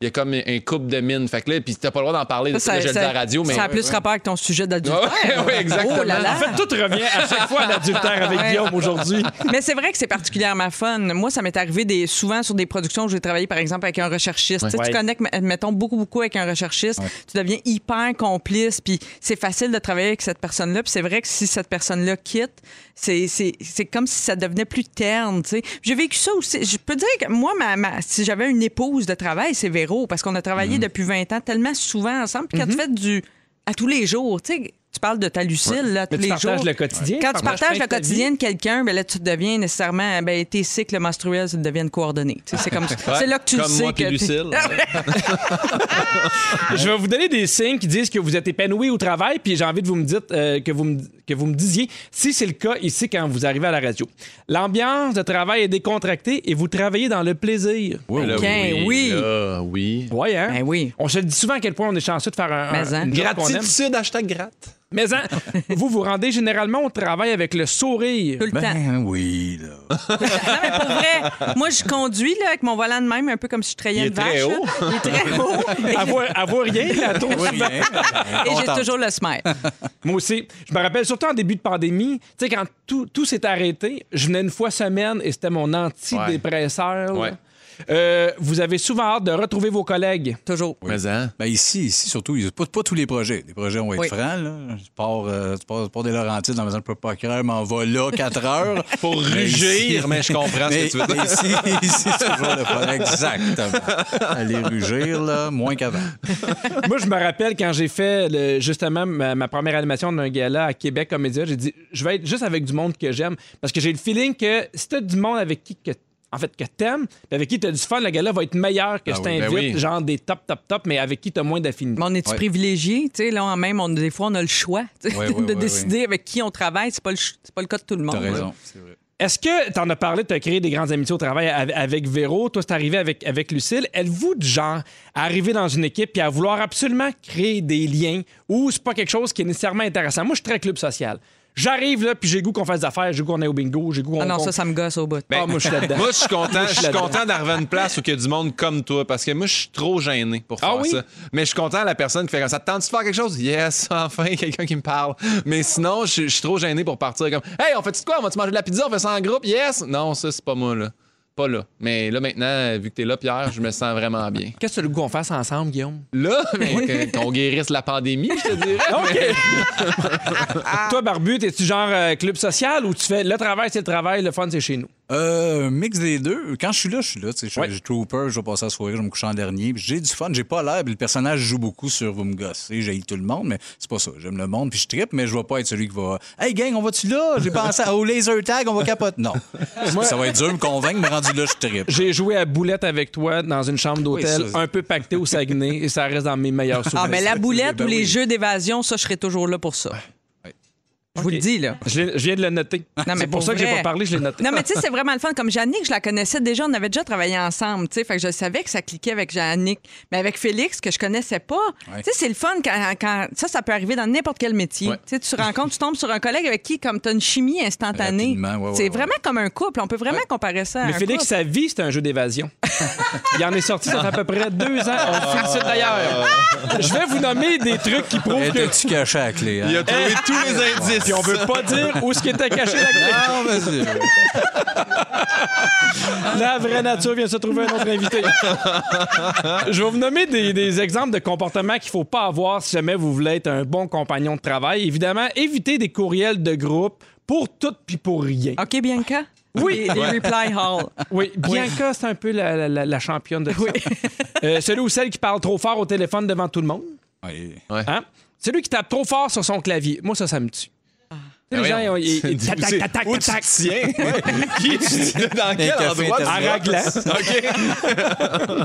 S3: Il y a comme un couple de mines. Fait que là, puis t'as pas le droit d'en parler, de
S2: Ça,
S3: ça, à
S2: ça-
S3: la radio, mais.
S2: ça a plus rapport avec ton sujet
S3: Ouais,
S2: d'adultère.
S3: ouais, exactement.
S2: Oh là là.
S1: En fait, tout revient à chaque fois à l'adultère avec
S2: Ouais.
S1: Guillaume aujourd'hui.
S2: Mais c'est vrai que c'est particulièrement fun. Moi, ça m'est arrivé des, souvent sur des productions où j'ai travaillé, par exemple, avec un recherchiste. Tu
S1: Ouais.
S2: Connectes, mettons, beaucoup, beaucoup avec un recherchiste. Tu deviens hyper complice, puis c'est facile de travailler avec cette personne-là. Puis c'est vrai que si cette personne-là quitte, c'est, c'est, c'est comme si ça devenait plus terne. tu sais. J'ai vécu ça aussi. Je peux dire que moi, ma, ma- si j'avais une épouse de travail, c'est Véro, parce qu'on a travaillé depuis 20 ans tellement souvent ensemble. Puis quand tu fais du. à tous les jours, tu sais, tu parles de ta Lucille, là, à tous
S1: Mais tu
S2: les
S1: partages
S2: jours.
S1: le quotidien.
S2: Quand tu partages le quotidien de quelqu'un, ben là, tu deviens nécessairement. Ben, tes cycles menstruels deviennent coordonnés. C'est comme c'est là que tu le
S3: Comme
S2: sais.
S3: moi
S2: que
S3: Lucille.
S1: Je vais vous donner des signes qui disent que vous êtes épanoui au travail, puis j'ai envie de vous me dire euh, que vous me, que vous me disiez si c'est le cas ici quand vous arrivez à la radio. L'ambiance de travail est décontractée et vous travaillez dans le plaisir.
S4: Oui,
S3: Là,
S2: oui.
S3: là, oui.
S1: Ouais, hein?
S2: Ben oui.
S1: On se le dit souvent à quel point on est chanceux de faire un, un
S2: hein?
S1: une.
S3: Gratitude, hashtag gratte.
S1: Mais hein, vous vous rendez généralement au travail avec le sourire.
S2: Tout le temps.
S4: Ben oui, là.
S2: Non, mais pour vrai, moi, je conduis là, avec mon volant de même, un peu comme si je trayais
S3: Il est
S2: une vache.
S3: très
S2: là.
S3: haut.
S2: Il est très haut. Et
S1: À voir, à voir rien, la tour
S4: hein?
S2: Et j'ai toujours le smile.
S1: Moi aussi. Je me rappelle surtout en début de pandémie, tu sais, quand tout, tout s'est arrêté, je venais une fois semaine et c'était mon antidépresseur. là.
S3: Ouais.
S1: Euh, vous avez souvent hâte de retrouver vos collègues.
S2: Toujours.
S3: Mais hein?
S4: Ben ici, ici surtout, il y a pas, pas tous les projets. Les projets, on va être
S2: Oui.
S4: francs. Là. Tu, pars, euh, tu, pars, des Laurentides dans la maison de pas croire, m'en va là 4 heures.
S3: Pour rugir,
S4: ici-
S3: mais je comprends
S4: mais,
S3: ce que tu veux dire.
S4: ici, ici, c'est toujours le fun. Exactement. Aller rugir, là, moins qu'avant.
S1: Moi, je me rappelle quand j'ai fait le- justement ma, ma première animation d'un gala à Québec Comédia, j'ai dit je vais être juste avec du monde que j'aime parce que j'ai le feeling que si t'as du monde avec qui que en fait, que t'aimes, puis avec qui t'as du fun, le gars-là va être meilleur que
S4: Ah
S1: je
S4: oui,
S1: t'invite,
S3: ben oui.
S1: genre des top, top, top, mais avec qui t'as moins d'affinité.
S2: Mais on est-tu
S4: Ouais.
S2: privilégié? Tu sais, là, même, on, des fois, on a le choix
S4: Ouais, ouais,
S2: de
S4: ouais,
S2: décider avec qui on travaille. C'est pas, le pas le cas de tout le monde.
S4: T'as raison, c'est vrai.
S1: Est-ce que tu en as parlé, tu as créé des grandes amitiés au travail av- avec Véro, toi c'est arrivé avec, avec Lucille. Êtes-vous du genre à arriver dans une équipe et à vouloir absolument créer des liens ou c'est pas quelque chose qui est nécessairement intéressant? Moi, je suis très club social. J'arrive là, puis j'ai goût qu'on fasse des affaires, j'ai goût qu'on aille au bingo, j'ai goût qu'on...
S2: Ah non, ça, ça me gosse au bout.
S1: Ah, moi, je suis là-dedans.
S3: Moi, je suis content, je suis content d'arriver à une place où il y a du monde comme toi parce que moi, je suis trop gêné pour faire
S1: Ah oui?
S3: ça. Mais je suis content à la personne qui fait comme ça. Tente de faire quelque chose? Yes, enfin, quelqu'un qui me parle. Mais sinon, je je suis trop gêné pour partir comme Hey, on fait-tu quoi? On va-tu manger de la pizza? On fait ça en groupe? Yes! Non, ça, c'est pas moi, là. Pas là. Mais là, maintenant, vu que t'es là, Pierre, je me sens vraiment bien.
S1: Qu'est-ce que tu le goût qu'on fasse ensemble, Guillaume?
S3: Là, mais qu'on guérisse la pandémie, je te dirais.
S1: OK. Toi, Barbu, es-tu genre euh, club social ou tu fais le travail, c'est le travail, le fun, c'est chez nous?
S4: Euh, un mix des deux. Quand je suis là, je suis là. tu sais, Je
S1: Ouais.
S4: je suis trooper, je vais passer la soirée, je vais me coucher en dernier. J'ai du fun, j'ai pas l'air. Le personnage joue beaucoup sur vous me gossez, j'ai tout le monde, mais c'est pas ça. J'aime le monde, puis je trippe, mais je vais pas être celui qui va. Hey gang, on va-tu là? J'ai pensé au laser tag, on va capoter. Non. ça va être dur de me convaincre, mais rendu là, je trippe.
S1: J'ai joué à boulette avec toi dans une chambre d'hôtel,
S4: Oui, ça-
S1: un peu pacté au Saguenay, et ça reste dans mes meilleurs souvenirs.
S2: Ah, mais la boulette
S4: Ben
S2: ou les
S4: oui.
S2: jeux d'évasion, ça, je serais toujours là pour ça. Je vous le dis, là.
S1: Je, viens de le noter. C'est pour,
S2: pour
S1: ça que j'ai
S2: vrai.
S1: pas parlé, je l'ai noté.
S2: Non, mais tu sais, c'est vraiment le fun. Comme Jannick, je la connaissais déjà. On avait déjà travaillé ensemble, tu sais. Fait que je savais que ça cliquait avec Jannick. Mais avec Félix, que je connaissais pas, tu sais, c'est le fun quand, quand- Ça, ça peut arriver dans n'importe quel métier.
S3: Ouais.
S2: Tu sais, tu rencontres, tu tombes sur un collègue avec qui, comme tu as une chimie instantanée.
S4: Ouais, ouais,
S2: c'est
S4: ouais.
S2: vraiment comme un couple. On peut vraiment comparer ça à
S1: Mais
S2: un
S1: Félix,
S2: couple.
S1: sa vie, c'est un jeu d'évasion. Il en est sorti, ça fait à peu près deux ans. On félicite d'ailleurs. Je vais vous nommer des trucs qui prouvent que.
S4: Étais-tu caché à la clé? Hein?
S3: Il a trouvé tous les indices.
S1: Puis on veut pas dire où ce qui était caché la clé.
S4: Ah, vas-y.
S1: La vraie nature vient se trouver un autre invité. Je vais vous nommer des, des exemples de comportements qu'il faut pas avoir si jamais vous voulez être un bon compagnon de travail. Évidemment, évitez des courriels de groupe pour tout puis pour rien.
S2: OK, Bianca?
S1: Oui.
S2: Les, les reply all.
S1: Oui, Bianca, c'est un peu la, la- la- la championne de ça. Euh, celui ou celle qui parle trop fort au téléphone devant tout le monde.
S4: Ouais.
S1: Hein? Celui qui tape trop fort sur son clavier. Moi, ça, ça me tue. Les gens, ils- ils- ils- tac, tac, tac, tac,
S3: Où
S1: tac,
S3: tu tiens? Qui tu- Dans quel endroit?
S1: En
S4: internet.
S1: raglant.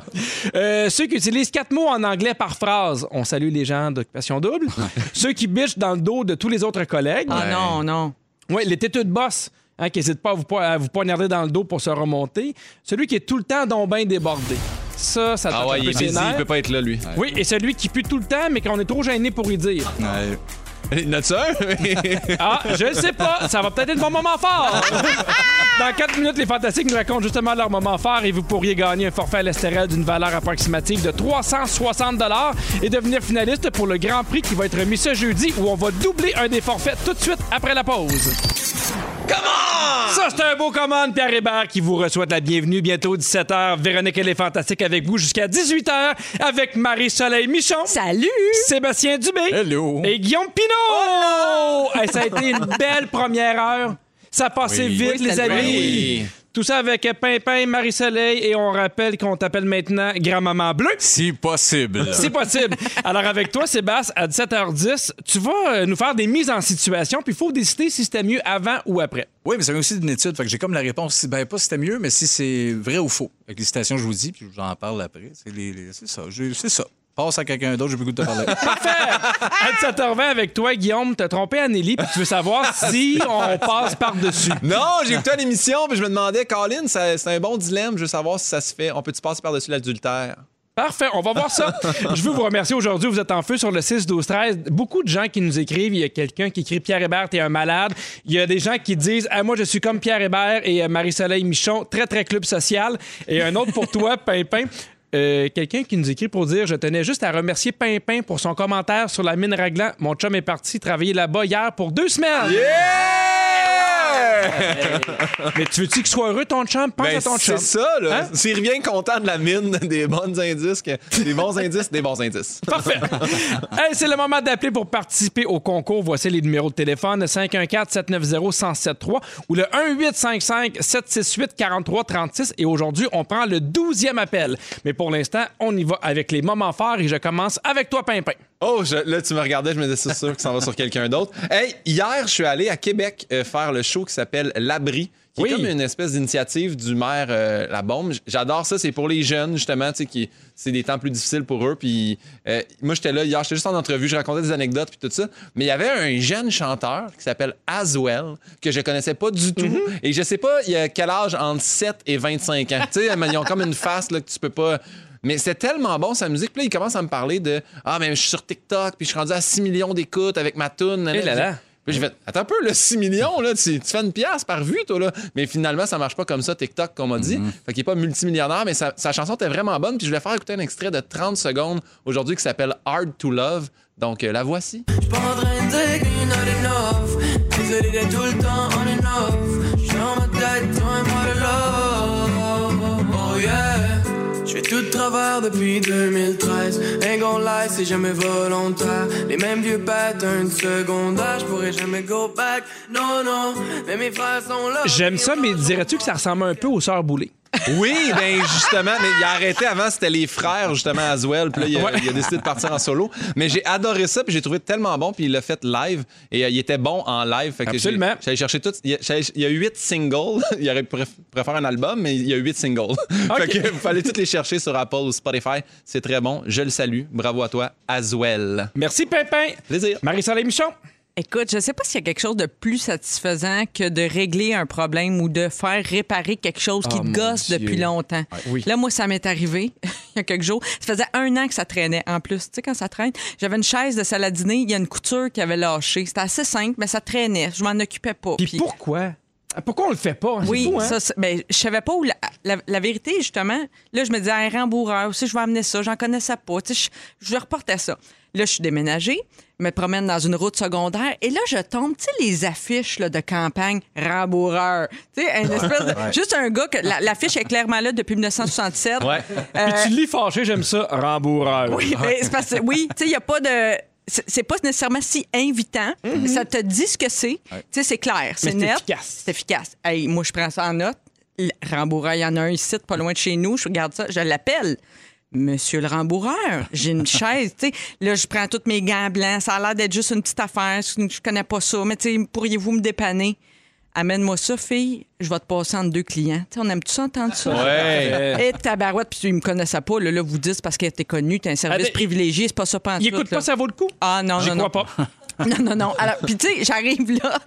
S1: Euh, ceux qui utilisent quatre mots en anglais par phrase. On salue les gens d'occupation double. ceux qui bichent dans le dos de tous les autres collègues.
S2: Ah non, non.
S1: Oui, les têteux de boss. Hein, qui n'hésitent pas à vous, po- à vous poignarder dans le dos pour se remonter. Celui qui est tout le temps donc bien débordé. Ça, ça
S3: Ah ouais,
S1: un
S3: il
S1: peu
S3: est
S1: ses
S3: busy, il peut pas être là, lui.
S1: Oui, et celui qui pue tout le temps, mais qu'on est trop gêné pour y dire.
S4: Ouais.
S3: Il y en a-tu un?
S1: Ah, je ne sais pas. Ça va peut-être être mon moment fort. Dans 4 minutes, les Fantastiques nous racontent justement leur moment fort et vous pourriez gagner un forfait à l'Estérel d'une valeur approximative de 360 et devenir finaliste pour le Grand Prix qui va être remis ce jeudi où on va doubler un des forfaits tout de suite après la pause. Ça, c'est un beau commande, Pierre Hébert, qui vous reçoit la bienvenue. Bientôt 17h. Véronique, elle est fantastique avec vous jusqu'à 18h avec Marie-Soleil Michon.
S2: Salut!
S1: Sébastien Dubé.
S4: Hello.
S1: Et Guillaume Pinot! Hey, ça a été une belle première heure. Ça a passé
S4: Oui.
S1: vite,
S2: Oui,
S1: les
S2: c'était
S1: amis. Tout ça avec Pimpin, Marie-Soleil et on rappelle qu'on t'appelle maintenant Grand-Maman Bleue.
S4: Si possible.
S1: C'est possible. Alors, avec toi, Sébastien, à 17h10, tu vas euh, nous faire des mises en situation, puis il faut décider si c'était mieux avant ou après.
S4: Oui, mais ça vient aussi d'une étude. Fait que j'ai comme la réponse. Si, ben, pas si c'était mieux, mais si c'est vrai ou faux. Avec les citations, je vous dis, puis j'en parle après. C'est, les- les- c'est ça. C'est ça. Passe à quelqu'un d'autre, j'ai plus le goût de te parler.
S1: Parfait! À 17h20 avec toi, Guillaume, t'as trompé Anneli, puis tu veux savoir si on passe par-dessus.
S3: Non, j'ai écouté l'émission puis je me demandais, Colin, c'est un bon dilemme. Je veux savoir si ça se fait. On peut-tu passer par-dessus l'adultère?
S1: Parfait, on va voir ça. Je veux vous remercier aujourd'hui. Vous êtes en feu sur le 6, 12, 13. Beaucoup de gens qui nous écrivent. Il y a quelqu'un qui écrit Pierre Hébert, t'es un malade. Il y a des gens qui disent ah, Moi, je suis comme Pierre Hébert et euh, Marie-Soleil Michon, très, très club social. Et un autre pour toi, Pimpin. Euh, quelqu'un qui nous écrit pour dire Je tenais juste à remercier Pimpin pour son commentaire sur la mine Raglan. Mon chum est parti travailler là-bas hier pour deux semaines. Mais tu veux-tu qu'il soit heureux, ton chum? Pense
S3: Ben,
S1: à ton
S3: c'est
S1: chum.
S3: ça, là.
S1: Hein?
S3: S'il revient content de la mine des bons indices, que- des bons indices, des bons indices.
S1: Parfait. Hey, c'est le moment d'appeler pour participer au concours. Voici les numéros de téléphone 514-790-1073 ou le 1855-768-4336. Et aujourd'hui, on prend le 12e appel. Mais pour l'instant, on y va avec les moments forts et je commence avec toi, Pimpin.
S3: Oh, je- là, tu me regardais, je me disais, c'est sûr que ça va sur quelqu'un d'autre. Hey, hier, je suis allé à Québec euh, faire le show qui s'appelle L'Abri, qui
S1: Oui.
S3: est comme une espèce d'initiative du maire euh, La Bombe. J'adore ça, c'est pour les jeunes, justement, tu sais, qui c'est des temps plus difficiles pour eux. Puis euh, moi, j'étais là hier, j'étais juste en entrevue, je racontais des anecdotes, puis tout ça. Mais il y avait un jeune chanteur qui s'appelle Aswell, que je connaissais pas du tout. Et je sais pas, il a quel âge entre 7 et 25 ans. tu sais, mais ils ont comme une face là, que tu peux pas. Mais c'est tellement bon sa musique. Puis là, il commence à me parler de Ah, mais je suis sur TikTok, puis je suis rendu à 6 millions d'écoutes avec ma tune.
S1: Eh là là.
S3: Puis j'ai fait Attends un peu, le 6 millions, là, tu, tu fais une pièce par vue, toi, là. Mais finalement, ça marche pas comme ça, TikTok, comme on dit. Fait qu'il est pas multimillionnaire, mais sa, sa chanson était vraiment bonne. Puis je voulais faire écouter un extrait de 30 secondes aujourd'hui qui s'appelle Hard to Love. Donc euh, la voici.
S8: Pas en train de dire qu'il not enough. Désolé d'être tout le temps on and off. J'suis dans ma tête, toi J'fais tout de travers depuis 2013. Ain't lie, c'est jamais volontaire. Les mêmes vieux patterns de secondaire. J'pourrais jamais go back. Non, non. Mais mes frères sont là.
S1: J'aime ça, mais dirais-tu que ça ressemble un peu aux Sœurs Boulay?
S3: Oui, ben justement, mais il a arrêté avant, c'était les frères, justement, Aswell. Puis là, il a,
S1: Ouais.
S3: il a décidé de partir en solo. Mais j'ai adoré ça, puis j'ai trouvé tellement bon, puis il l'a fait live. Et euh, il était bon en live. Fait que j'ai-
S1: Absolument.
S3: J'allais chercher tout. Il y a, huit singles. il aurait faire un album, mais il y a huit singles. fait que vous fallait tous les chercher sur Apple ou Spotify. C'est très bon. Je le salue. Bravo à toi, Aswell.
S1: Merci, Pimpin.
S3: Plaisir.
S1: Marie-Soleil Michon.
S2: Écoute, je sais pas s'il y a quelque chose de plus satisfaisant que de régler un problème ou de faire réparer quelque chose qui
S1: Oh,
S2: te
S1: mon
S2: gosse
S1: Dieu.
S2: depuis longtemps.
S1: Oui.
S2: Là, moi, ça m'est arrivé il y a quelques jours. Ça faisait un an que ça traînait en plus. Tu sais, quand ça traîne, j'avais une chaise de salle à dîner, il y a une couture qui avait lâché. C'était assez simple, mais ça traînait. Je m'en occupais pas.
S1: Puis
S2: Puis-
S1: pourquoi? Pourquoi on le fait pas?
S2: Oui,
S1: fou, hein?
S2: ça, ben, je savais pas où la, la- la vérité, justement. Là, je me disais, un rembourreur aussi, je vais amener ça, j'en connaissais pas. Tu sais, je, je reportais ça. Là, je suis déménagée, me promène dans une route secondaire et là, je tombe, tu sais, les affiches là, de campagne rembourreur. Tu sais, une espèce de- juste un gars que la- l'affiche est clairement là depuis 1967.
S3: Ouais.
S2: Euh,
S1: Puis tu lis fâché, j'aime ça, rembourreur.
S2: oui, mais c'est parce que- oui, tu sais, il n'y a pas de. c'est- C'est pas nécessairement si invitant. Ça te dit ce que c'est. Tu sais, c'est clair, c'est
S1: c'est
S2: net.
S1: efficace.
S2: C'est efficace. Hey, moi, je prends ça en note. Rembourreur, il y en a un ici, pas loin de chez nous. Je regarde ça, je l'appelle. Monsieur le rembourreur, j'ai une chaise, tu sais. Là, je prends tous mes gants blancs. Ça a l'air d'être juste une petite affaire. Je connais pas ça. Mais, tu sais, pourriez-vous me dépanner? Amène-moi ça, fille. Je vais te passer entre deux clients. Tu sais, on aime-tu ça, entendre ça?
S3: Ouais.
S2: Et tabarouette, puis il me connaissait pas. Là, là vous dites parce qu'elle était connue, t'as un service
S1: Ah, ben,
S2: privilégié, c'est pas ça pas
S1: Il écoute pas, ça vaut le coup?
S2: Ah non, non, non.
S1: crois pas.
S2: Non, non, non. Alors, puis tu sais, j'arrive là,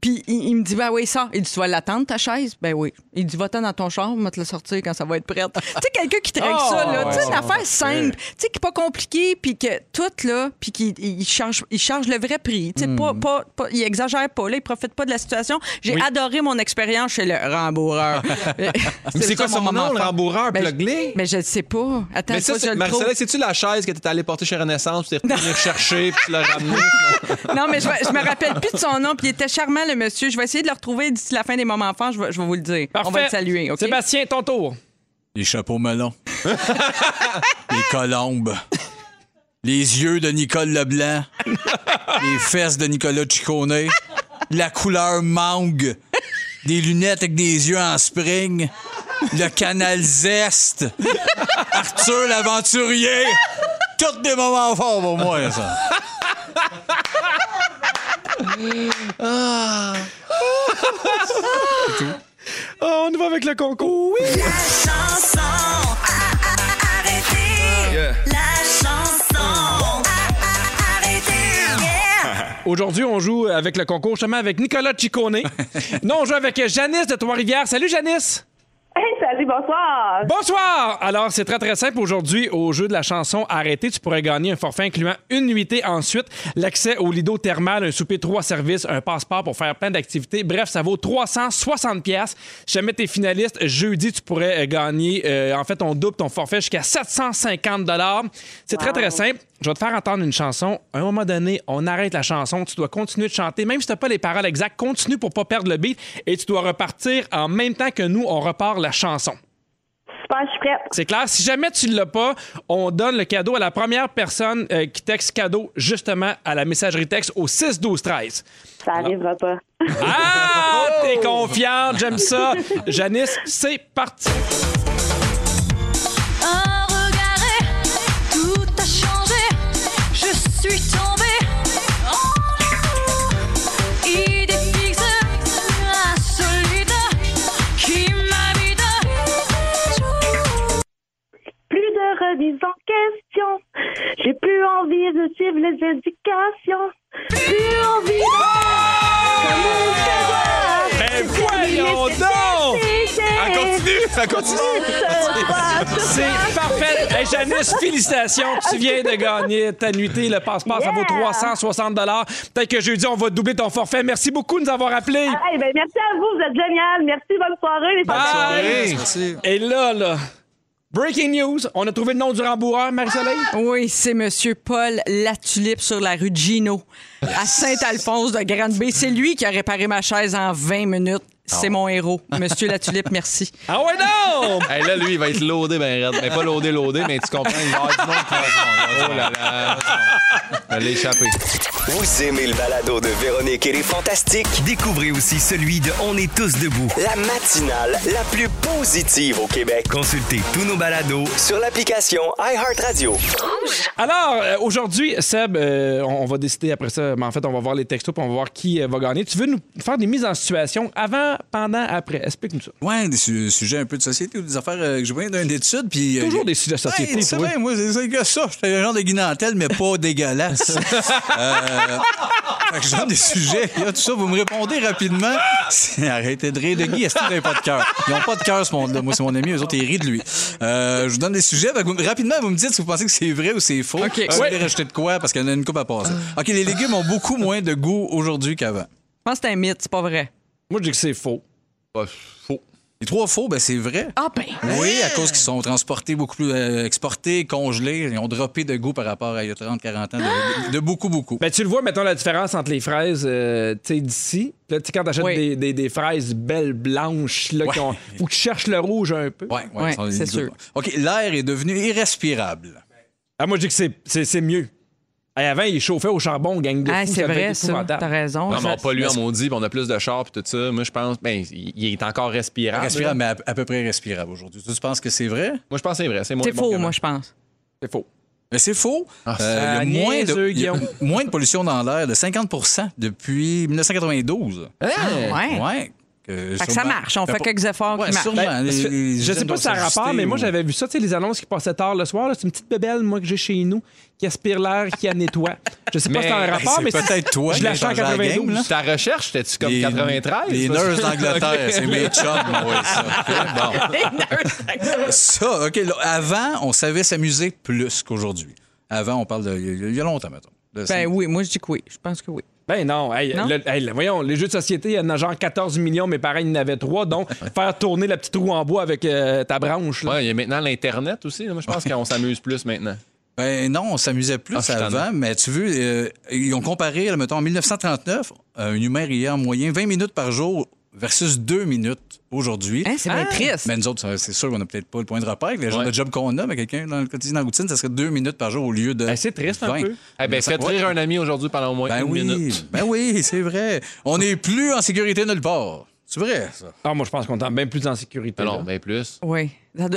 S2: puis il, il me dit, ben oui, ça. Il dit, tu vas l'attendre, ta chaise? Ben oui. Il dit, va-t'en dans ton char, on va te la sortir quand ça va être prête. tu sais, quelqu'un qui règle
S1: Oh,
S2: ça, là. Tu sais, une
S1: ouais.
S2: affaire simple, tu sais, qui est pas compliquée, puis que tout, là, puis qu'il il charge, il charge le vrai prix. Tu sais, pas, pas, pas- il exagère pas, là, il profite pas de la situation. J'ai
S1: Oui.
S2: adoré mon expérience chez le remboureur.
S3: Mais c'est quoi son nom, le rembourreur?
S2: Ben? Mais je le sais pas. Attends,
S3: Mais ça,
S2: je le trouve.
S3: c'est-tu la chaise que t'es allé porter chez Renaissance, puis t'es retourné chercher, puis tu l'as ramené?
S2: Non, mais je, me- je me rappelle plus de son nom, puis il était charmant, le monsieur. Je vais essayer de le retrouver d'ici la fin des moments forts. Je vais, je vais vous le dire.
S1: Parfait.
S2: On va le saluer, OK?
S1: Sébastien, ton tour.
S4: Les chapeaux melons. les colombes. Les yeux de Nicole Leblanc. les fesses de Nicolas Ciccone. La couleur mangue. Des lunettes avec des yeux en spring. Le canal Zest. Arthur l'aventurier. Tous des moments forts pour moi, ça.
S1: Oh, on y va avec le concours. Oui.
S9: chanson arrêtez La chanson arrêtez
S1: Aujourd'hui, on joue avec le concours justement avec Nicolas Ciccone. non, on joue avec Janice de Trois-Rivières. Salut, Janice.
S10: Hey, salut, bonsoir.
S1: Bonsoir! Alors, c'est très, très simple. Aujourd'hui, au jeu de la chanson Arrêtez, tu pourrais gagner un forfait incluant une nuitée ensuite, l'accès au lido thermal, un souper trois services, un passeport pour faire plein d'activités. Bref, ça vaut 360 pièces. Si jamais t'es finaliste, jeudi, tu pourrais euh, gagner, euh, en fait, on double ton forfait jusqu'à 750 C'est très, très simple. Je vais te faire entendre une chanson. À un moment donné, on arrête la chanson. Tu dois continuer de chanter. Même si tu n'as pas les paroles exactes, continue pour pas perdre le beat. Et tu dois repartir en même temps que nous, on repart la chanson.
S10: Super, je suis prête.
S1: C'est clair. Si jamais tu ne l'as pas, on donne le cadeau à la première personne euh, qui texte cadeau justement à la messagerie texte au 6 12 13.
S10: Ça arrivera pas.
S1: Ah, t'es confiante, j'aime ça. Janice, c'est parti.
S10: Remise en question. J'ai plus envie de suivre les indications. Plus envie de...
S1: Ben voyons donc!
S3: Elle continue, continue.
S1: C'est parfait. Hey, Janice, félicitations. Tu viens de gagner ta nuitée. Le passe-passe, ça vaut
S10: Yeah.
S1: 360 Peut-être que jeudi, on va doubler ton forfait. Merci beaucoup de nous avoir appelés.
S10: Hey, ben, merci à vous, vous êtes génial. Merci, bonne soirée, les
S1: Bye. Et là, là, breaking news. On a trouvé le nom du rembourreur, Marie-Soleil?
S2: Oui, c'est Monsieur Paul Latulippe sur la rue Gino, à Saint-Alphonse de Grande-Bay. C'est lui qui a réparé ma chaise en 20 minutes. C'est mon héros. Monsieur Latulippe, merci.
S1: Ah ouais, non!
S3: Hey, là, lui, il va être loadé, ben raide. Mais pas loadé, loadé, mais tu comprends, il va y avoir du monde Oh là là. Elle l'a échappé.
S7: Vous aimez le balado de Véronique et les Fantastiques?
S11: Découvrez aussi celui de On est tous debout.
S7: La matinale la plus positive au Québec.
S11: Consultez tous nos balados
S7: Sur l'application iHeartRadio.
S1: Alors, euh, aujourd'hui, Seb, euh, on, on va décider après ça. Mais en fait, on va voir les textos puis on va voir qui euh, va gagner. Tu veux nous faire des mises en situation avant, pendant, après? Explique-nous ça.
S4: Ouais, des su- sujets un peu de société ou des affaires euh, que je viens d'une étude. Puis, euh,
S1: Toujours des sujets de société,
S4: Ouais, c'est vrai, moi, c'est que ça. J'étais le genre de guinantelle, mais pas dégueulasse. euh, fait que j'ai des sujets. Là, tout ça, vous me répondez rapidement. Arrêtez de rire de Guy. Est-ce qu'ils n'ont pas de cœur? Ils n'ont pas de cœur, ce monde-là. Moi, c'est mon ami. Eux autres, ils rient de lui. Euh, je vous donne des sujets. Fait que vous- rapidement, vous me dites si vous pensez que c'est vrai ou c'est faux.
S2: OK.
S4: Si vous
S1: Ouais.
S4: voulez rajouter de quoi, parce qu'il y en a une coupe à passer. OK, les légumes ont beaucoup moins de goût aujourd'hui qu'avant.
S2: Je pense que c'est un mythe, c'est pas vrai.
S1: Moi, je dis que c'est faux.
S3: Faux.
S4: Les trois faux, ben c'est vrai.
S2: Ah ben.
S4: Oui, à cause qu'ils sont transportés beaucoup plus, euh, exportés, congelés. Ils ont droppé de goût par rapport à il y a 30, 40 ans, de, de beaucoup, beaucoup.
S1: Ben, tu le vois, mettons la différence entre les fraises euh, tu sais, d'ici. Là, tu sais, quand t'achètes
S2: Oui.
S1: des, des, des fraises belles, blanches, là,
S4: Ouais.
S1: qui ont- faut que tu cherches le rouge un peu.
S4: Ouais, ouais,
S2: Ouais,
S4: ça,
S2: c'est
S4: ils-
S2: sûr.
S4: OK, l'air est devenu irrespirable.
S1: Ah, moi, je dis que c'est- c'est c'est mieux. Hey, avant, il chauffait au charbon, gang de
S2: Ah,
S1: fous,
S2: c'est vrai, ça. T'as raison.
S3: Non, mais on pollue en maudit, on a plus de chars, puis tout ça. Moi, je pense, ben, il il est encore respirable.
S4: Respirable, mais à, à peu près respirable aujourd'hui. Tu penses que c'est vrai?
S3: Moi, je pense que c'est vrai. C'est bon
S2: faux, moi, je pense.
S1: C'est faux.
S4: Mais c'est faux.
S3: Ah,
S4: Euh, il y a moins de, il y a
S1: Guillaume.
S4: moins de pollution dans l'air de 50% depuis 1992.
S2: Ah, ouais.
S4: Ouais. Que
S2: Fait que ça marche. On
S4: Ben,
S2: fait
S4: pas-
S2: quelques efforts
S4: Ouais,
S2: qui marchent.
S1: Ben,
S4: Les-
S1: c'est-
S4: les
S1: je sais pas si ça a rapport, mais moi, j'avais vu ça, tu sais, les annonces qui passaient tard le soir. C'est une petite bébelle, moi, que j'ai chez nous, qui aspire l'air, qui la nettoie. Je sais pas
S3: Mais-
S1: si ça a un rapport,
S4: c'est
S1: mais
S4: peut-être toi
S1: Je
S4: qui
S1: l'ai acheté en
S4: changé la game,
S1: 92.
S4: là.
S3: Ta recherche, c'était-tu comme
S4: Les-
S3: 93?
S4: Les nurses d'Angleterre, c'est mes chums, oui, ça. Bon. Ça, OK. là, avant, on savait s'amuser plus qu'aujourd'hui. Avant, on parle de. Il y a- a longtemps, mettons. De-
S2: Ben oui, moi, je dis que oui. Je pense que oui.
S1: Ben non, hey,
S2: Non?
S1: le- hey, le- voyons, les jeux de société, il y en a genre 14 millions, mes parents, ils en avaient trois, donc faire tourner la petite roue en bois avec euh, ta branche. Là.
S3: Ouais, il y a maintenant l'Internet aussi. là. Moi, je pense qu'on s'amuse plus maintenant.
S4: Ben non, on s'amusait plus
S3: Ah,
S4: avant, mais tu veux, euh, ils ont comparé, là, mettons, en 1939, un humain riait en moyenne 20 minutes par jour versus 2 minutes aujourd'hui.
S2: Hein, c'est bien triste.
S4: Mais nous autres, c'est sûr qu'on n'a peut-être pas le point de repère. avec Les gens
S3: Ouais.
S4: de job qu'on a, mais quelqu'un dans le quotidien, dans la routine, ça serait 2 minutes par jour au lieu de.
S1: Hey, c'est triste un
S4: 20.
S1: peu.
S3: Eh ben, faites rire un ami aujourd'hui pendant au moins
S4: Ben
S3: une
S4: oui,
S3: minute.
S4: ben oui, c'est vrai. On n'est plus en sécurité nulle part. C'est vrai, ça.
S1: Ah, moi, je pense qu'on est bien plus en sécurité.
S3: Non,
S1: là.
S3: ben plus.
S2: Oui.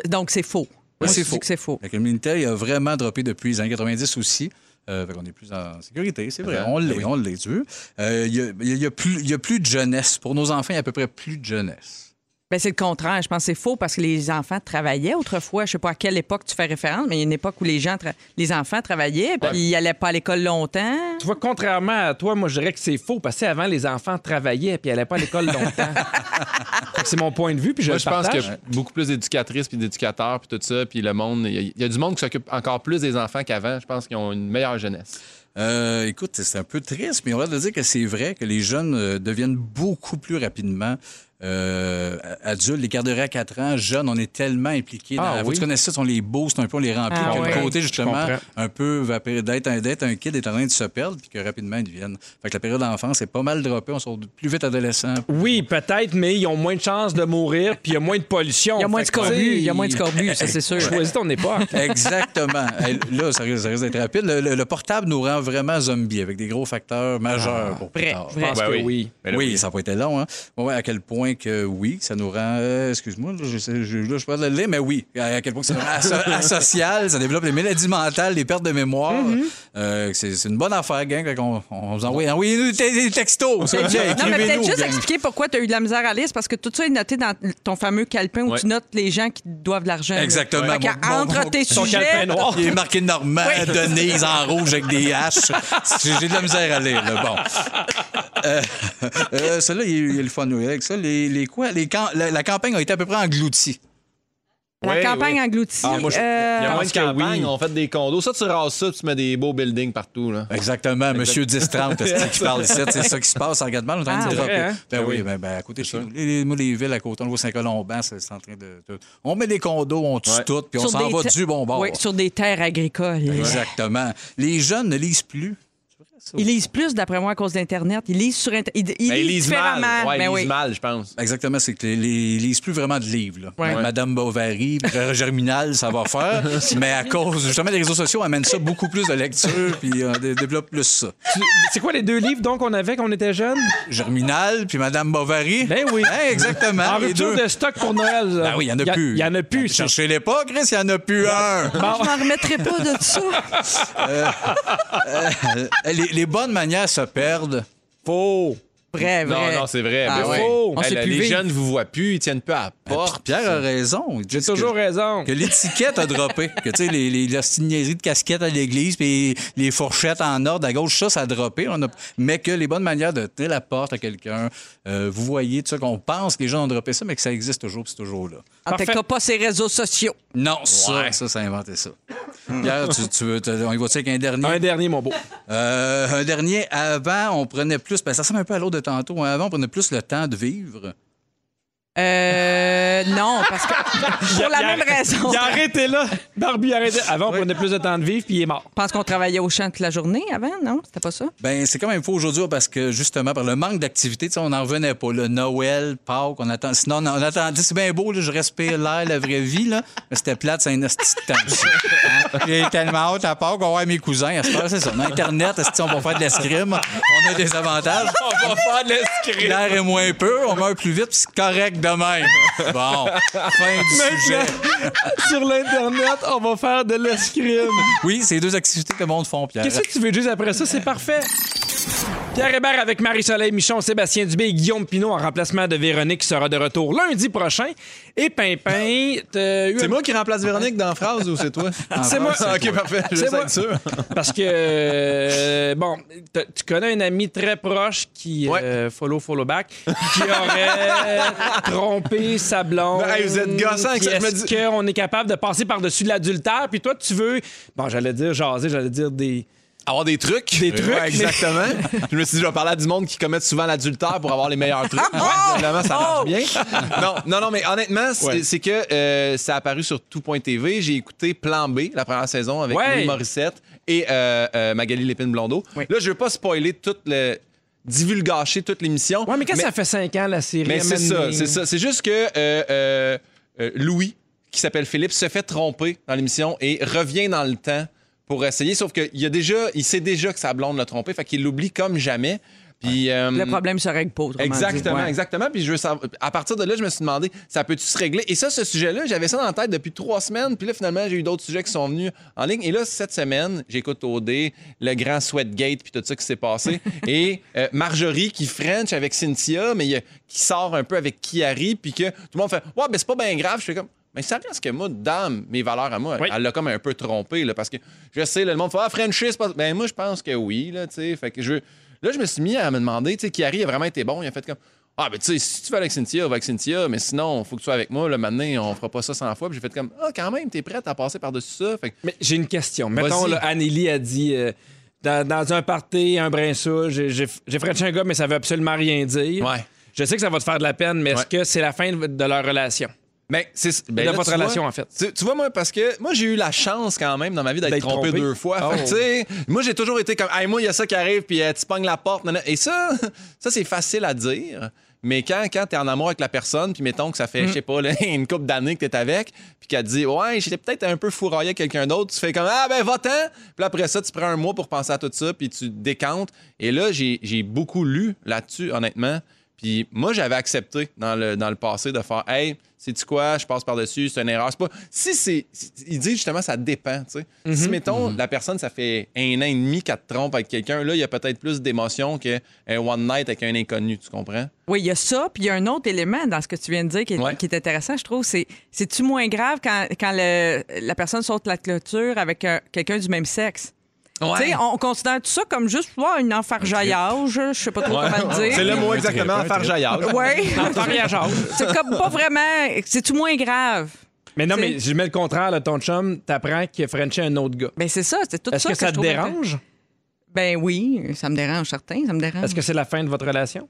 S2: Donc, c'est faux.
S4: C'est faux.
S2: c'est faux.
S4: Fait que le il a vraiment droppé depuis les années 90 aussi. Euh, fait qu'on est plus en sécurité, c'est vrai. On
S3: ben
S4: l'est,
S3: oui.
S4: on l'est. Euh, Il y, a, y a y a plus de jeunesse. Pour nos enfants, il y a à peu près plus de jeunesse.
S2: Ben, c'est le contraire. Je pense que c'est faux parce que les enfants travaillaient autrefois. Je sais pas à quelle époque tu fais référence, mais il y a une époque où les gens, tra- les enfants travaillaient, puis ils allaient pas à l'école longtemps.
S1: Tu vois, contrairement à toi, moi, je dirais que c'est faux parce que avant, les enfants travaillaient puis n'allaient pas à l'école longtemps. Que c'est mon point de vue, puis je
S3: Moi,
S1: le
S3: je pense
S1: partage.
S3: qu'il y a beaucoup plus d'éducatrices puis d'éducateurs puis tout ça. Puis le monde, il y, a- il y a du monde qui s'occupe encore plus des enfants qu'avant. Je pense qu'ils ont une meilleure jeunesse.
S4: Euh, écoute, c'est un peu triste, mais on va dire que c'est vrai que les jeunes euh, deviennent beaucoup plus rapidement euh, adultes. Les garderies à 4 ans, jeunes, on est tellement impliqués. Dans,
S1: Ah
S4: Faut que
S1: oui.
S4: Tu connais ça, on les booste un peu, on les remplit.
S2: Ah
S4: le côté, justement, un peu d'être un, d'être un kid est en train de se perdre, puis que rapidement, ils deviennent. Fait que la période d'enfance est pas mal droppée. On sort plus vite adolescent.
S1: Oui, peut-être, mais ils ont moins de chances de mourir puis il y a moins de pollution.
S2: Il y a moins de scorbut. Il y a moins de scorbut, ça, c'est sûr.
S1: Choisis ton époque.
S4: Exactement. Là, ça risque, ça risque d'être rapide. Le, le- le portable nous rend vraiment zombies avec des gros facteurs majeurs pour plus tard.
S1: Je pense
S3: Ben
S1: que
S3: oui.
S1: oui.
S4: Oui, ça n'a pas été long. Hein? Bon, ouais, à quel point que oui, ça nous rend. Euh, Excuse-moi, là, je, sais- je, là, je peux pas le lire, mais oui, à quel point c'est vraiment aso- asocial, ça développe les maladies mentales, les pertes de mémoire.
S2: Mm-hmm.
S4: Euh, c'est c'est une bonne affaire, gang. Qu'on- on, vous envoie, envoyez-nous des, des textos. ça,
S2: non, mais peut-être juste
S4: gang.
S2: expliquer pourquoi tu as eu de la misère à lire. C'est parce que tout ça est noté dans ton fameux calepin où
S4: Ouais.
S2: tu notes les gens qui doivent de l'argent.
S4: Exactement. Mon- mon-
S2: entre
S4: mon-
S2: tes sujets.
S4: noir. Il est marqué Normand,
S2: Oui.
S4: Denise en rouge avec des haches. J'ai de la misère à lire, là. Bon. Euh, Celui-là, il, est- il est le fun oui, avec ça. Les, les quoi? Les la, la campagne a été à peu près engloutie.
S2: La
S3: Oui,
S2: campagne
S3: oui.
S2: engloutie.
S3: Ah, moi, je-
S2: euh,
S3: Il y a moins de
S1: oui.
S3: on fait des condos. Ça, tu rases ça, tu mets des beaux buildings partout. Là.
S4: Exactement. Monsieur 1030, c'est ce qui parle ici. C'est ça qui se passe en regardant. On est en train
S2: Ah,
S4: de dropper.
S1: hein?
S4: Ben
S3: Ah
S4: oui, ben, ben, à côté de chez nous. Les, les- moi, les villes à côté, on voit Saint-Colomban, c'est c'est en train de, On met des condos, on tue
S3: Ouais.
S4: tout, puis on s'en va du bon bord.
S2: Oui, sur des terres agricoles.
S4: Exactement. Les jeunes ne lisent plus.
S2: Ils lisent plus, d'après moi, à cause d'Internet. Ils lisent sur Internet. Ils, ils
S3: Ben,
S2: lisent
S3: ils lisent
S2: différemment.
S3: mal. Ouais,
S2: Ben
S3: ils
S2: oui.
S3: lisent mal, je pense.
S4: Exactement, c'est que les, les- ils lisent plus vraiment de livres. là.
S2: Ouais.
S4: Madame Bovary, Germinal, ça va faire. mais à cause, justement, des réseaux sociaux amènent ça beaucoup plus de lecture, puis on dé- développe plus ça.
S1: C'est quoi les deux livres donc qu'on avait quand on était jeunes?
S4: Germinal, puis Madame Bovary.
S1: Ben oui.
S4: Hein, exactement.
S1: En
S4: les
S1: rupture
S4: deux.
S1: de stock pour Noël.
S4: Ben oui, il n'y en a plus.
S1: Il y en a plus.
S4: Cherchez-les pas, Chris, il n'y en a plus un.
S2: Je m'en remettrai pas de ça.
S4: Euh, les, les bonnes manières se perdent.
S1: Faux.
S2: Vrai,
S3: Non,
S2: vrai.
S3: non, c'est vrai.
S2: Ah
S3: ben
S2: ouais. On sait plus
S3: les
S2: vivre.
S3: jeunes ne vous voient plus, ils tiennent peu à la porte.
S4: Pierre a raison.
S1: J'ai toujours
S4: que-
S1: raison.
S4: Que l'étiquette a droppé. Que, tu sais, les, les, la de casquette à l'église, puis les fourchettes en ordre à gauche, ça, ça a droppé. On a... Mais que les bonnes manières de tenir la porte à quelqu'un, euh, vous voyez, tu sais, qu'on pense que les gens ont droppé ça, mais que ça existe toujours, puis c'est toujours là.
S2: En tout cas, pas ces réseaux sociaux.
S4: Non, ça,
S3: Ouais.
S4: ça, ça a inventé ça. Pierre, tu, tu veux, on y va-tu avec un dernier?
S1: Un dernier, mon beau.
S4: Euh, un dernier, avant, on prenait plus, ben, ça ressemble un peu à l'autre tantôt, hein. avant, on prenait plus le temps de vivre.
S2: Euh, non, parce que pour la même raison.
S1: Il a arrêté là. Barbie a arrêté. Avant, on prenait plus de temps de vivre, puis il est mort.
S2: Je pense qu'on travaillait au champ toute la journée avant, non? C'était pas ça?
S4: Ben, c'est quand même faux aujourd'hui parce que justement, par le manque d'activité, tu sais, on n'en revenait pas. Le Noël, Pâques, on attend. Sinon, on attendait. C'est bien beau, là, je respire l'air, la vraie vie, là. Mais c'était plate, c'est un temps. ça. Hein? J'ai tellement hâte à Pâques, on va voir mes cousins. À ce temps, c'est ça. On a Internet, on va faire de l'escrime? On a des avantages.
S1: On va faire de l'escrime.
S4: L'air est moins peu, on meurt plus vite, puis c'est correct de même. Bon, fin du sujet.
S1: Sur l'Internet, on va faire de l'escrime.
S4: Oui, c'est deux activités que le monde font, Pierre.
S1: Qu'est-ce que tu veux juste après ça? C'est parfait. Pierre Hébert avec Marie-Soleil Michon, Sébastien Dubé et Guillaume Pinot en remplacement de Véronique qui sera de retour lundi prochain. Et Pimpin,
S3: C'est moi qui remplace Véronique dans phrase ou c'est toi?
S1: C'est moi.
S3: ok, parfait. Je être sûr.
S1: Parce que, euh, bon, tu connais un ami très proche qui,
S3: Ouais.
S1: euh, follow, follow back, qui aurait trompé sa blonde.
S3: Ben, hey, vous êtes gossant avec ça, je me
S1: Est-ce
S3: dis-
S1: qu'on est capable de passer par-dessus l'adultère? Puis toi, tu veux, bon, j'allais dire jaser, j'allais dire des...
S3: Avoir des trucs.
S1: Des trucs,
S3: Ouais, exactement. je me suis dit, je vais parler à du monde qui commettent souvent l'adultère pour avoir les meilleurs trucs.
S1: Ah!
S3: Ouais, Évidemment, ça marche bien. Non, non, non, mais honnêtement, c'est
S1: Ouais.
S3: que euh, ça a apparu sur tout.tv. J'ai écouté Plan B, la première saison, avec. Louis Morissette et euh, euh, Magali Lépine-Blondeau.
S1: Oui.
S3: Là, je veux pas spoiler toute le divulgacher toute l'émission.
S1: Ouais, mais quand ça fait cinq ans, la série...
S3: Mais c'est ça, c'est ça. C'est juste que Louis, qui s'appelle Philippe, se fait tromper dans l'émission et revient dans le temps pour essayer. Sauf qu'il y a déjà, il sait déjà que sa blonde l'a trompé, fait qu'il l'oublie comme jamais. Puis, euh,
S2: Le problème se règle pas, dit.
S3: Exactement,
S2: Ouais.
S3: exactement. Puis je veux savoir, à partir de là, je me suis demandé, ça peut-tu se régler? Et ça, ce sujet-là, j'avais ça dans la tête depuis trois semaines. Puis là, finalement, j'ai eu d'autres sujets qui sont venus en ligne. Et là, cette semaine, j'écoute OD, le grand Sweatgate, puis tout ça qui s'est passé. Et euh, Marjorie qui French avec Cynthia, mais qui sort un peu avec Kiari, puis que tout le monde fait Ouais, ben c'est pas bien grave. Je fais comme. Mais ça reste que moi, dans mes valeurs à moi,
S1: Oui.
S3: elle l'a comme un peu trompé, là, parce que je sais, là, le monde fait Ah, Frenchie, pas. Ben, moi, je pense que oui, là, tu sais. Fait que je. Là, je me suis mis à me demander, tu sais, Kiari a vraiment été bon. Il a fait comme Ah, ben, tu sais, si tu vas avec Cynthia, va avec Cynthia, mais sinon, faut que tu sois avec moi, là, maintenant, on fera pas ça 100 fois. Puis j'ai fait comme Ah, quand même, t'es prête à passer par-dessus ça. Fait que-
S1: Mais j'ai une question. Mettons, là, Anneli a dit euh, dans, dans un party, un brin ça, j'ai frenché un gars, mais ça veut absolument rien dire.
S3: Ouais.
S1: Je sais que ça va te faire de la peine, mais est-ce que c'est la fin de leur relation?
S3: Ben, c'est ben,
S1: de
S3: là,
S1: votre relation,
S3: vois,
S1: en fait.
S3: Tu, tu vois, moi, parce que moi, j'ai eu la chance quand même dans ma vie d'être trompé,
S1: trompé.
S3: deux fois.
S1: Oh.
S3: Fait moi, j'ai toujours été comme, hey, moi, il y a ça qui arrive, puis euh, tu pognes la porte. nanana. Et ça, ça c'est facile à dire. Mais quand, quand tu es en amour avec la personne, puis mettons que ça
S1: Mm.
S3: fait, je sais pas, là, une couple d'années que tu es avec, puis qu'elle dit, ouais, j'étais peut-être un peu fourroyé avec quelqu'un d'autre, tu fais comme, ah, ben, va-t'en. Puis après ça, tu prends un mois pour penser à tout ça, puis tu décantes. Et là, j'ai beaucoup lu là-dessus, honnêtement. Puis moi, j'avais accepté dans le, dans le passé de faire Hey, sais-tu quoi, je passe par-dessus, c'est une erreur. C'est pas. Si c'est. Il dit justement, ça dépend, tu sais. Si, mettons, la personne, ça fait un an et demi qu'elle te trompe avec quelqu'un, là, il y a peut-être plus d'émotion qu'un one night avec un inconnu, tu comprends?
S2: Oui, il y a ça, puis il y a un autre élément dans ce que tu viens de dire qui est,
S3: Ouais.
S2: qui est intéressant, je trouve. C'est c'est-tu moins grave quand, quand le- la personne saute la clôture avec un- quelqu'un du même sexe? On considère tout ça comme juste ouais, une enfargeaillage, je sais pas trop comment le dire.
S3: C'est le mot exactement, enfargeillage.
S2: Oui.
S1: Enfargeillage.
S2: C'est comme pas vraiment. C'est-tu moins grave?
S1: Mais non,
S2: C'est-
S1: mais je mets le contraire, là, ton chum, t'apprends qu'il a frenché un autre gars.
S2: Ben c'est ça, c'est tout
S1: Est-ce
S2: ça
S1: que ça
S2: je
S1: te dérange?
S2: Ben oui, ça me dérange, certain, ça me dérange.
S1: Est-ce que c'est la fin de votre relation?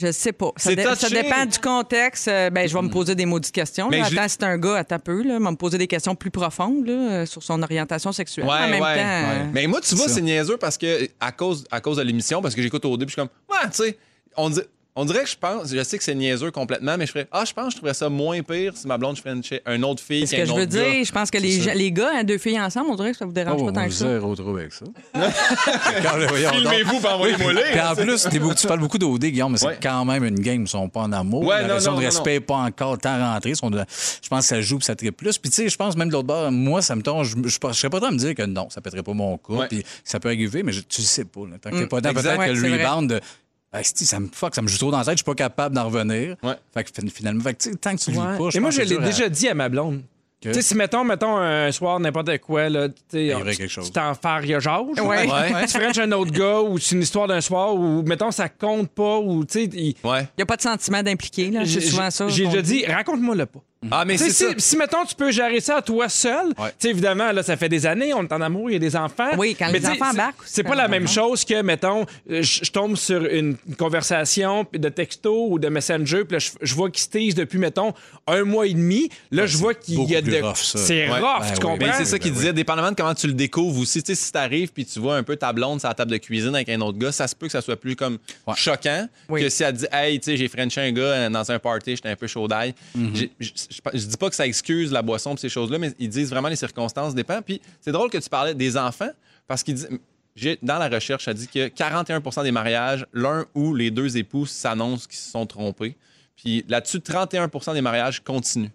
S2: Je sais pas. Ça, dé- dépend du contexte. Euh, Ben, je vais me poser des maudites questions.
S3: Mais
S2: là.
S3: je-
S2: Attends, c'est un gars, attends peu. Là. Il va me poser des questions plus profondes là, euh, sur son orientation sexuelle.
S3: Ouais,
S2: en même
S3: ouais.
S2: temps, euh,
S3: Mais moi, tu vois,
S4: ça.
S3: c'est niaiseux parce que, à cause, à cause de l'émission, parce que j'écoute au début, je suis comme, ouais, tu sais, on, dit- on dirait que je pense, je sais que c'est niaiseux complètement, mais je ferais, ah, je pense que je trouverais ça moins pire si ma blonde, je ferais chez un autre fille
S2: ce
S3: qu'un
S2: que je
S3: autre
S2: veux
S3: gars.
S2: dire, je pense que les, gens- les gars, hein, deux filles ensemble, on dirait que ça vous dérange
S4: Oh,
S2: pas tant
S4: moi,
S2: que ça.
S4: zéro trouble avec ça. Quand- voyons donc.
S3: Filmez-vous, puis envoyez-moi les.
S4: Puis en plus, t'es tu parles beaucoup d'OD, Guillaume, mais c'est
S3: Ouais.
S4: quand même une game. Ils sont pas en amour.
S3: Ouais,
S4: la
S3: non,
S4: de
S3: non,
S4: respect n'est pas encore tant rentrée. Ils sont de- Je pense que ça joue puis ça tripe plus. Puis tu sais, je pense même de l'autre bord, moi, ça me tombe. Je je je serais pas train de me dire que non, ça pèterait pas mon couple.
S3: Ouais.
S4: Puis ça peut arriver, mais je- tu le sais pas. là. Tant que t'es
S2: Mm,
S4: pas dedans,
S3: exact.
S4: peut-être
S2: Ouais,
S4: que
S2: c'est
S4: le
S2: vrai.
S4: rebound de. Ah, c'ti, ça me fuck, ça me joue trop dans la tête, je suis pas capable d'en revenir.
S3: Ouais.
S4: Fait que fin- finalement, fait que, tant que tu le vis
S1: Ouais.
S4: pas,
S1: Et
S4: je
S1: moi,
S4: pense
S1: je l'ai
S4: à-
S1: déjà dit à ma blonde.
S4: Que-
S1: Tu sais, si mettons, mettons un soir, n'importe quoi, là, tu
S4: quelque chose.
S1: tu t'enfargeages.
S2: Ouais.
S3: Ouais.
S1: Tu frenches un autre gars ou c'est une histoire d'un soir où, mettons, ça compte pas ou, tu sais, il-
S3: Ouais.
S2: Il n'y a pas de sentiment d'impliquer. là. C'est
S1: j'ai
S2: souvent ça.
S1: j'ai déjà
S2: dit.
S1: dit, raconte-moi-le pas.
S3: Ah, mais c'est ça.
S1: si, si, mettons, tu peux gérer ça à toi seul,
S4: Ouais.
S1: tu sais, évidemment, là, ça fait des années, on est en amour, il y a des enfants.
S2: Oui, quand
S1: Mais
S2: les enfants
S1: c'est-
S2: embarquent
S1: C'est pas la
S2: même, hein.
S1: chose que, mettons, euh, je je tombe sur une conversation de texto ou de messenger, puis là, je, je vois qu'il se tease depuis, mettons, un mois et demi. Là, je vois qu'il y a de.
S4: rough, ça.
S1: C'est
S3: Ouais.
S1: rough,
S4: Ben
S1: tu
S4: oui.
S1: comprends?
S3: Mais c'est ça
S4: Ben
S3: qu'il
S4: oui.
S3: disait, dépendamment de comment tu le découvres aussi. Tu sais, si t'arrives puis tu vois un peu ta blonde sur la table de cuisine avec un autre gars, ça se peut que ça soit plus comme
S4: Ouais.
S3: choquant
S2: Oui.
S3: que si elle dit Hey, tu sais, j'ai frenché un gars euh, dans un party, j'étais un peu chaud d'ail. J'ai- Je je- dis pas que ça excuse la boisson pis ces choses-là, mais ils disent vraiment les circonstances dépendent. Puis c'est drôle que tu parlais des enfants parce qu'ils disent. Dans la recherche, ça dit que 41% des mariages, l'un ou les deux époux s'annoncent qu'ils se sont trompés. Puis là-dessus, 31% des mariages continuent.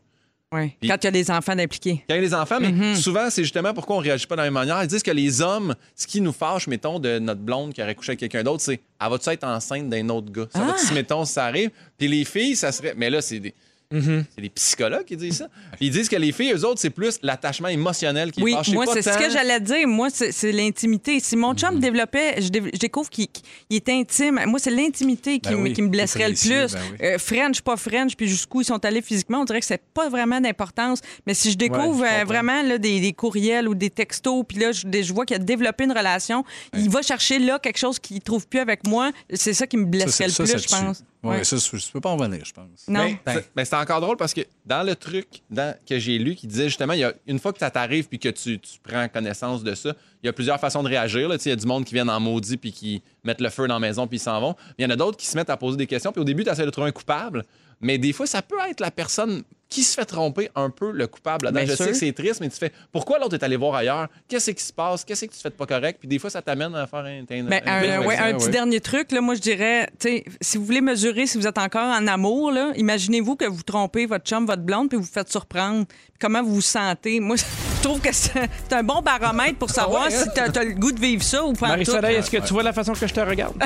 S3: Puis-
S2: Quand il y a des enfants d'impliquer.
S3: Quand il y a les enfants, mais souvent, c'est justement pourquoi on réagit pas de la même manière. Ils disent que les hommes, ce qui nous fâche, mettons, de notre blonde qui aurait couché avec quelqu'un d'autre, c'est elle va-tu être enceinte d'un autre gars? Ça va-tu,
S2: Ah!
S3: mettons, si ça arrive? Puis les filles, ça serait. Mais là, c'est des. C'est des psychologues qui disent ça. Puis ils disent que les filles, eux autres, c'est plus l'attachement émotionnel qui
S2: Oui,
S3: fâche.
S2: moi,
S3: pas
S2: c'est ce que j'allais dire. Moi, c'est l'intimité. Si mon chum développait, je, dé- je découvre qu'il est intime. Moi, c'est l'intimité qui,
S4: Ben
S2: me-
S4: oui,
S2: qui me blesserait le plus.
S4: ben oui.
S2: Euh, French, pas French, puis jusqu'où ils sont allés physiquement, on dirait que c'est pas vraiment d'importance. Mais si je découvre
S1: Ouais, je
S2: euh, vraiment là, des, des courriels ou des textos, puis là, je, je vois qu'il a développé une relation, il va chercher là quelque chose qu'il trouve plus avec moi. C'est ça qui me blesserait le
S4: ça,
S2: plus,
S4: ça
S2: je
S4: tue. Ouais,
S2: Ouais.
S4: ça, je je peux pas en revenir, je pense.
S2: Non.
S3: Mais, c'est- mais c'est encore drôle parce que dans le truc dans- que j'ai lu qui disait justement, il y a, une fois que ça t'arrive puis que tu, tu prends connaissance de ça, il y a plusieurs façons de réagir. là. Tu sais, Il y a du monde qui vient en maudit puis qui mettent le feu dans la maison puis ils s'en vont. Il y en a d'autres qui se mettent à poser des questions. Puis au début, tu essaies de trouver un coupable. Mais des fois, ça peut être la personne qui se fait tromper un peu le coupable? là-dedans.
S2: Bien
S3: Je
S2: sûr.
S3: sais que c'est triste, mais tu fais pourquoi l'autre est allé voir ailleurs? Qu'est-ce qui se passe? Qu'est-ce que tu fais de pas correct? Puis des fois, ça t'amène à faire un. un-
S2: Ben,
S3: un-
S2: un,
S3: un-
S2: ouais, un
S4: ouais.
S2: petit dernier truc, là, moi je dirais, si vous voulez mesurer si vous êtes encore en amour, là, imaginez-vous que vous trompez votre chum, votre blonde, puis vous faites surprendre. Comment vous vous sentez? Moi, trouve que c'est un bon baromètre pour savoir si t'as as le goût de vivre ça ou pas.
S1: Marie-Soleil, est-ce que tu vois la façon que je te regarde?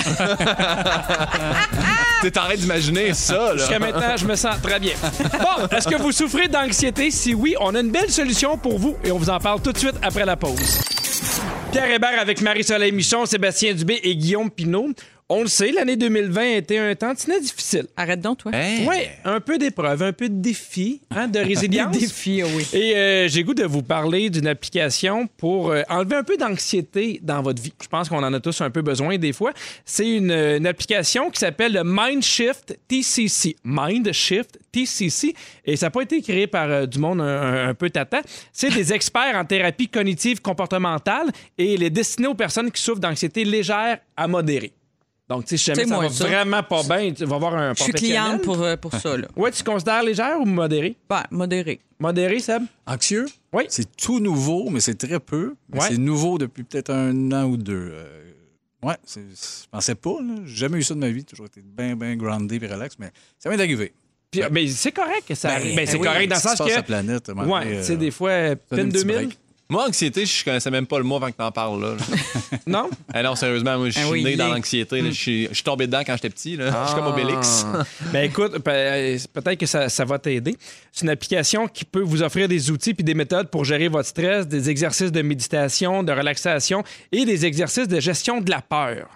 S3: T'es en train d'imaginer ça, là.
S1: Jusqu'à maintenant, je me sens très bien. Bon, est-ce que vous souffrez d'anxiété? Si oui, on a une belle solution pour vous et on vous en parle tout de suite après la pause. Pierre Hébert avec Marie-Soleil Michon, Sébastien Dubé et Guillaume Pinault. On le sait, l'année 2020 a été un tantinet difficile.
S2: Arrête donc, toi.
S3: Hein?
S1: Oui, un peu d'épreuve, un peu de défi, hein, de résilience.
S2: Des défis, oui.
S1: Et euh, j'ai goût de vous parler d'une application pour euh, enlever un peu d'anxiété dans votre vie. Je pense qu'on en a tous un peu besoin des fois. C'est une, une application qui s'appelle le Mindshift TCC. Mindshift TCC. Et ça n'a pas été créé par euh, du monde un, un- un peu tata. C'est des experts en thérapie cognitive comportementale et il est destiné aux personnes qui souffrent d'anxiété légère à modérée. Donc, tu sais, si jamais
S2: C'est
S1: ça va
S2: ça.
S1: vraiment pas bien, tu vas voir un
S2: Je suis cliente pour, euh, pour ça, là.
S1: Ouais, tu considères légère ou modérée?
S2: Ben, modéré.
S1: Modéré, Seb?
S4: Anxieux?
S1: Oui.
S4: C'est tout nouveau, mais c'est très peu.
S1: Ouais.
S4: C'est nouveau depuis peut-être un an ou deux. Euh, Ouais, je pensais pas. là. J'ai jamais eu ça de ma vie. J'ai toujours été bien, bien groundé et relax, mais ça vient d'arriver.
S1: Puis, mais c'est correct que ça
S4: Ben,
S1: arrive. Ben, c'est
S4: oui,
S1: correct dans le sens que.
S4: la planète,
S1: ouais, tu sais,
S4: euh,
S1: des fois,
S4: petit
S1: 2000.
S4: break.
S3: Moi, anxiété, je connaissais même pas le mot avant que t'en parles, là.
S1: Non?
S3: Eh non, sérieusement, moi, je
S2: Ah
S3: suis
S2: oui,
S3: né
S2: il
S3: dans
S2: est-
S3: l'anxiété. là. Je suis je suis tombé dedans quand j'étais petit, là. Je suis comme Obélix.
S1: Ah. ben écoute, pe- euh, peut-être que ça, ça va t'aider. C'est une application qui peut vous offrir des outils puis des méthodes pour gérer votre stress, des exercices de méditation, de relaxation et des exercices de gestion de la peur.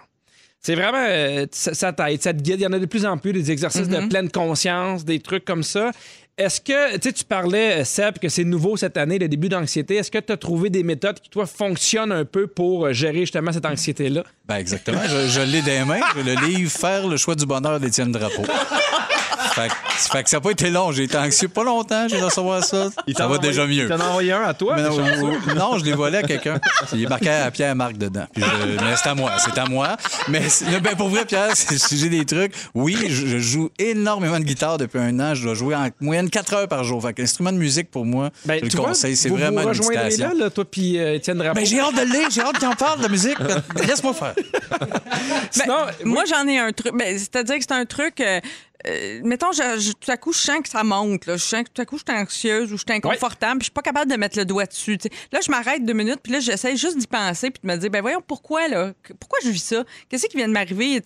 S1: C'est vraiment, euh, ça, ça t'aide, ça te guide. Il y en a de plus en plus des exercices de pleine conscience, des trucs comme ça. Est-ce que, tu sais, tu parlais, euh, Seb, que c'est nouveau cette année, le début d'anxiété. Est-ce que tu as trouvé des méthodes qui, toi, fonctionnent un peu pour euh, gérer justement cette anxiété-là?
S4: Ben exactement. Je, je l'ai des mains. Je le livre Faire le choix du bonheur d'Étienne Drapeau. fait, que- fait que ça n'a pas été long. J'ai été anxieux pas longtemps. J'ai recevoir ça. ça va déjà mieux.
S1: Tu en as envoyé un à toi?
S4: Mais non, euh, non, je l'ai volé à quelqu'un. Il est marqué à Pierre Marc dedans. Puis je- mais c'est à moi, c'est à moi. Mais ben, pour vrai, Pierre, si j'ai des trucs. Oui, je, je joue énormément de guitare depuis un an. Je dois jouer en moyenne 4 heures par jour. Fait que l'instrument de musique, pour moi,
S1: Ben,
S4: je le
S1: vois,
S4: conseille. C'est vraiment
S1: vous
S4: une méditation.
S1: là, là, toi puis euh, Étienne Drapeau.
S4: Ben, j'ai hâte de le lire, j'ai hâte qu'il en parle de la musique. Ben, Laisse-moi faire.
S1: Sinon,
S2: Moi, j'en ai un truc. Ben, C'est-à-dire que c'est un truc. euh, euh, mettons, je- je- tout à coup, je sens que ça monte. Là. Je sens que tout à coup, je suis anxieuse ou je suis inconfortable, puis je suis pas capable de mettre le doigt dessus. Là, je m'arrête deux minutes, puis là, j'essaie juste d'y penser, puis de me dire, ben voyons, pourquoi, là? Pourquoi je vis ça? Qu'est-ce qui vient de m'arriver?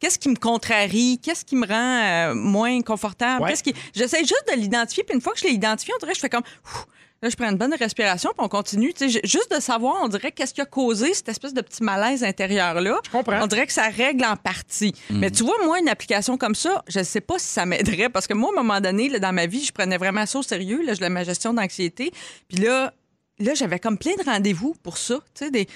S2: Qu'est-ce qui me contrarie? Qu'est-ce qui me rend euh, moins confortable?
S1: Ouais.
S2: Qu'est-ce qui... J'essaie juste de l'identifier, puis une fois que je l'ai identifié, on dirait que je fais comme... Ouf, Là, je prends une bonne respiration, puis on continue. Tu sais, ju- juste de savoir, on dirait qu'est-ce qui a causé cette espèce de petit malaise intérieur-là. Je
S1: comprends.
S2: On dirait que ça règle en partie. Mais tu vois, moi, une application comme ça, je ne sais pas si ça m'aiderait parce que moi, à un moment donné, là, dans ma vie, je prenais vraiment ça au sérieux, là, je- ma gestion d'anxiété. Puis là, là j'avais comme plein de rendez-vous pour ça. Tu sais, des.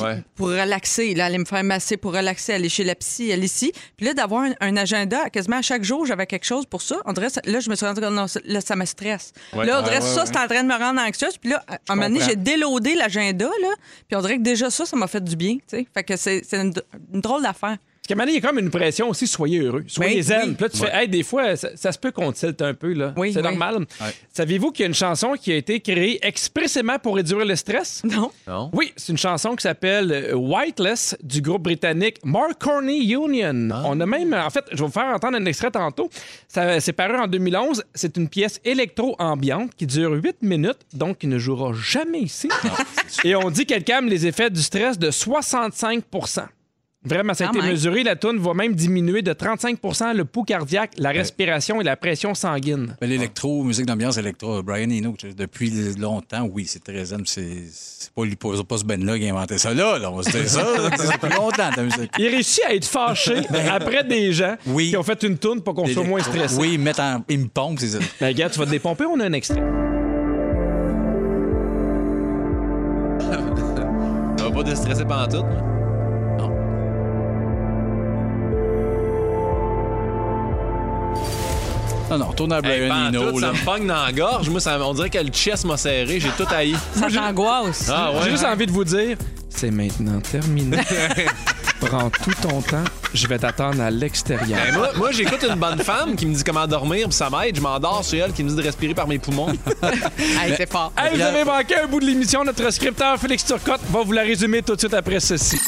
S3: Ouais.
S2: Pour relaxer, là, aller me faire masser, pour relaxer, aller chez la psy, aller ici. Puis là, d'avoir un, un agenda, quasiment à chaque jour, j'avais quelque chose pour ça. On dirait, là, je me suis rendu compte, non, là, ça me stresse.
S3: Ouais.
S2: Là, on dirait,
S3: ouais,
S2: ça, c'est en train de me rendre anxieuse. Puis là, à un moment donné, j'ai déloadé l'agenda, là. Puis on dirait que déjà ça, ça m'a fait du bien, tu sais. Fait que c'est c'est une, une drôle d'affaire.
S1: Parce qu'à un moment donné, il y a comme une pression aussi, soyez heureux, soyez
S2: Ben,
S1: zen.
S2: oui.
S1: Puis là, tu fais, hey, des fois, ça, ça se peut qu'on tilte un peu, là.
S2: Oui,
S1: c'est
S2: oui.
S1: normal. Saviez-vous qu'il y a une chanson qui a été créée expressément pour réduire le stress?
S2: Non.
S3: Non?
S1: Oui, c'est une chanson qui s'appelle euh, Whiteless du groupe britannique Marconi Union. On a même, en fait, je vais vous faire entendre un extrait tantôt. Ça, c'est paru en 2011. C'est une pièce électro-ambiante qui dure 8 minutes, donc qui ne jouera jamais ici. Et on dit qu'elle calme les effets du stress de 65 Vraiment, ça a
S2: Quand
S1: été
S2: même.
S1: mesuré. La toune va même diminuer de 35% le pouls cardiaque, la respiration et la pression sanguine.
S4: Ben, L'électro, musique d'ambiance électro, Brian Eno, depuis longtemps, oui, c'est très zen. C'est pas, lui, pas, pas ce Ben-là qui a inventé ça là, là, on se ça. C'est longtemps, ta musique.
S1: Il réussit à être fâché après des gens
S4: Oui.
S1: qui ont fait une toune pour qu'on soit moins stressé.
S4: Oui, mettre en, il me pompe, c'est ça.
S1: Ben, regarde, tu vas te dépomper, on a un extrait.
S3: Ça va pas déstresser pendant tout, moi?
S4: Non, non, retourne à
S3: Hey,
S4: Brian
S3: pantoute,
S4: Eno.
S3: ça
S4: là.
S3: me pogne dans la gorge. Moi, ça- on dirait que le chest m'a serré. J'ai tout haï.
S2: Ça t'angoisse.
S3: Ah
S1: J'ai
S3: ouais?
S1: juste envie de vous dire, c'est maintenant terminé. Prends tout ton temps, je vais t'attendre à l'extérieur.
S3: Ben, moi, moi, j'écoute une bonne femme qui me dit comment dormir, puis ça m'aide. Je m'endors sur elle qui me dit de respirer par mes poumons.
S2: Hey, c'est fort.
S1: Hey, vous avez manqué un bout de l'émission. Notre scripteur Félix Turcotte va vous la résumer tout de suite après ceci.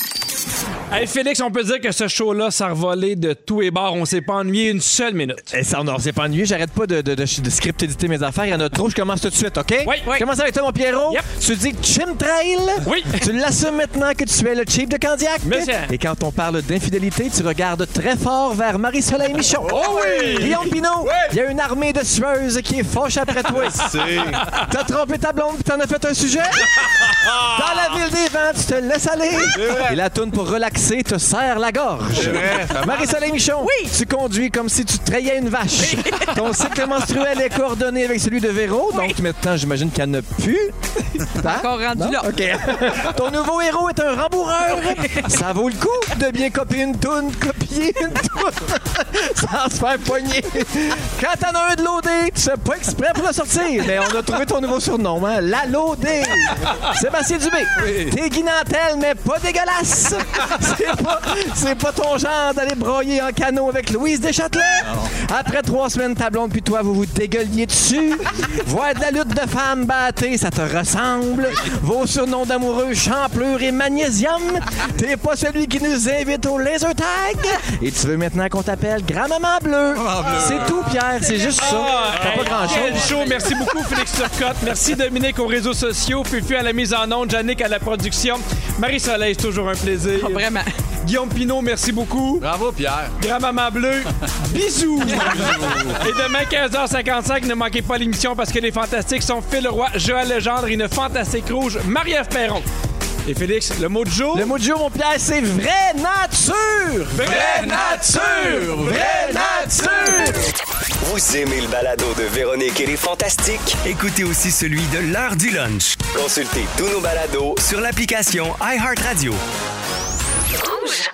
S1: Hey Félix, on peut dire que ce show-là, ça a revolé de tous les bords. On s'est pas ennuyé une seule minute.
S12: Et ça, on s'est pas ennuyé. J'arrête pas de, de, de, de script éditer mes affaires. Il y en a trop. Je commence tout de suite, OK?
S1: Oui.
S12: Je commence avec toi, mon Pierrot.
S1: Yep.
S12: Tu dis chimtrail.
S1: Oui.
S12: Tu l'assumes maintenant que tu es le chief de Candiac?
S1: Monsieur.
S12: Et quand on parle d'infidélité, tu regardes très fort vers Marie-Soleil Michon.
S1: Oh oui!
S12: Guillaume Pinot, il y a une armée de sueuses qui est fauche après toi. T'as trompé ta blonde puis t'en as fait un sujet? Dans la ville des vents, tu te laisses aller. Et la toune pour relaxer te serre la gorge. Marie-Soleil Michon, tu conduis comme si tu trayais une vache. Ton cycle menstruel est coordonné avec celui de Véro, donc maintenant, j'imagine en a plus. Hein?
S2: Encore rendu
S12: Non?
S2: là.
S12: OK. Ton nouveau héros est un rembourreur. Ça vaut le coup de bien copier une toune copiée fouiller une sans se faire pogner. Quand t'en as un de loadé, tu fais pas exprès pour le sortir. Mais on a trouvé ton nouveau surnom, hein? La loadé. Sébastien Dubé, t'es guinantelle, mais pas dégueulasse. C'est pas, c'est pas ton genre d'aller broyer en canot avec Louise Deschâtelet. Après trois semaines, ta blonde puis toi, vous vous dégueuliez dessus. Voir de la lutte de femmes battées, ça te ressemble. Vos surnoms d'amoureux, champlure et magnésium. T'es pas celui qui nous invite au laser tag. Et tu veux maintenant qu'on t'appelle Grand-Maman Bleu. C'est tout, Pierre. C'est juste ça. T'as pas grand-chose.
S1: show. Merci beaucoup, Félix Turcotte. Merci, Dominique, aux réseaux sociaux. Fufu à la mise en onde. Jannick à la production. Marie-Soleil, c'est toujours un plaisir.
S2: Oh, vraiment.
S1: Guillaume Pinot, merci beaucoup.
S4: Bravo, Pierre.
S1: Grand-maman bleue, bisous. Et demain, 15h55, ne manquez pas l'émission parce que les fantastiques sont Phil Roy, Joël Legendre et une fantastique rouge, Marie-Ève Perron. Et Félix, le mot du jour?
S12: Le mot du jour, mon Pierre, c'est vraie nature.
S1: Vraie nature!
S12: Vraie nature.
S7: Vous aimez le balado de Véronique et les Fantastiques?
S11: Écoutez aussi celui de l'heure du lunch
S7: Consultez tous nos balados
S11: sur l'application iHeartRadio.
S9: Rouge.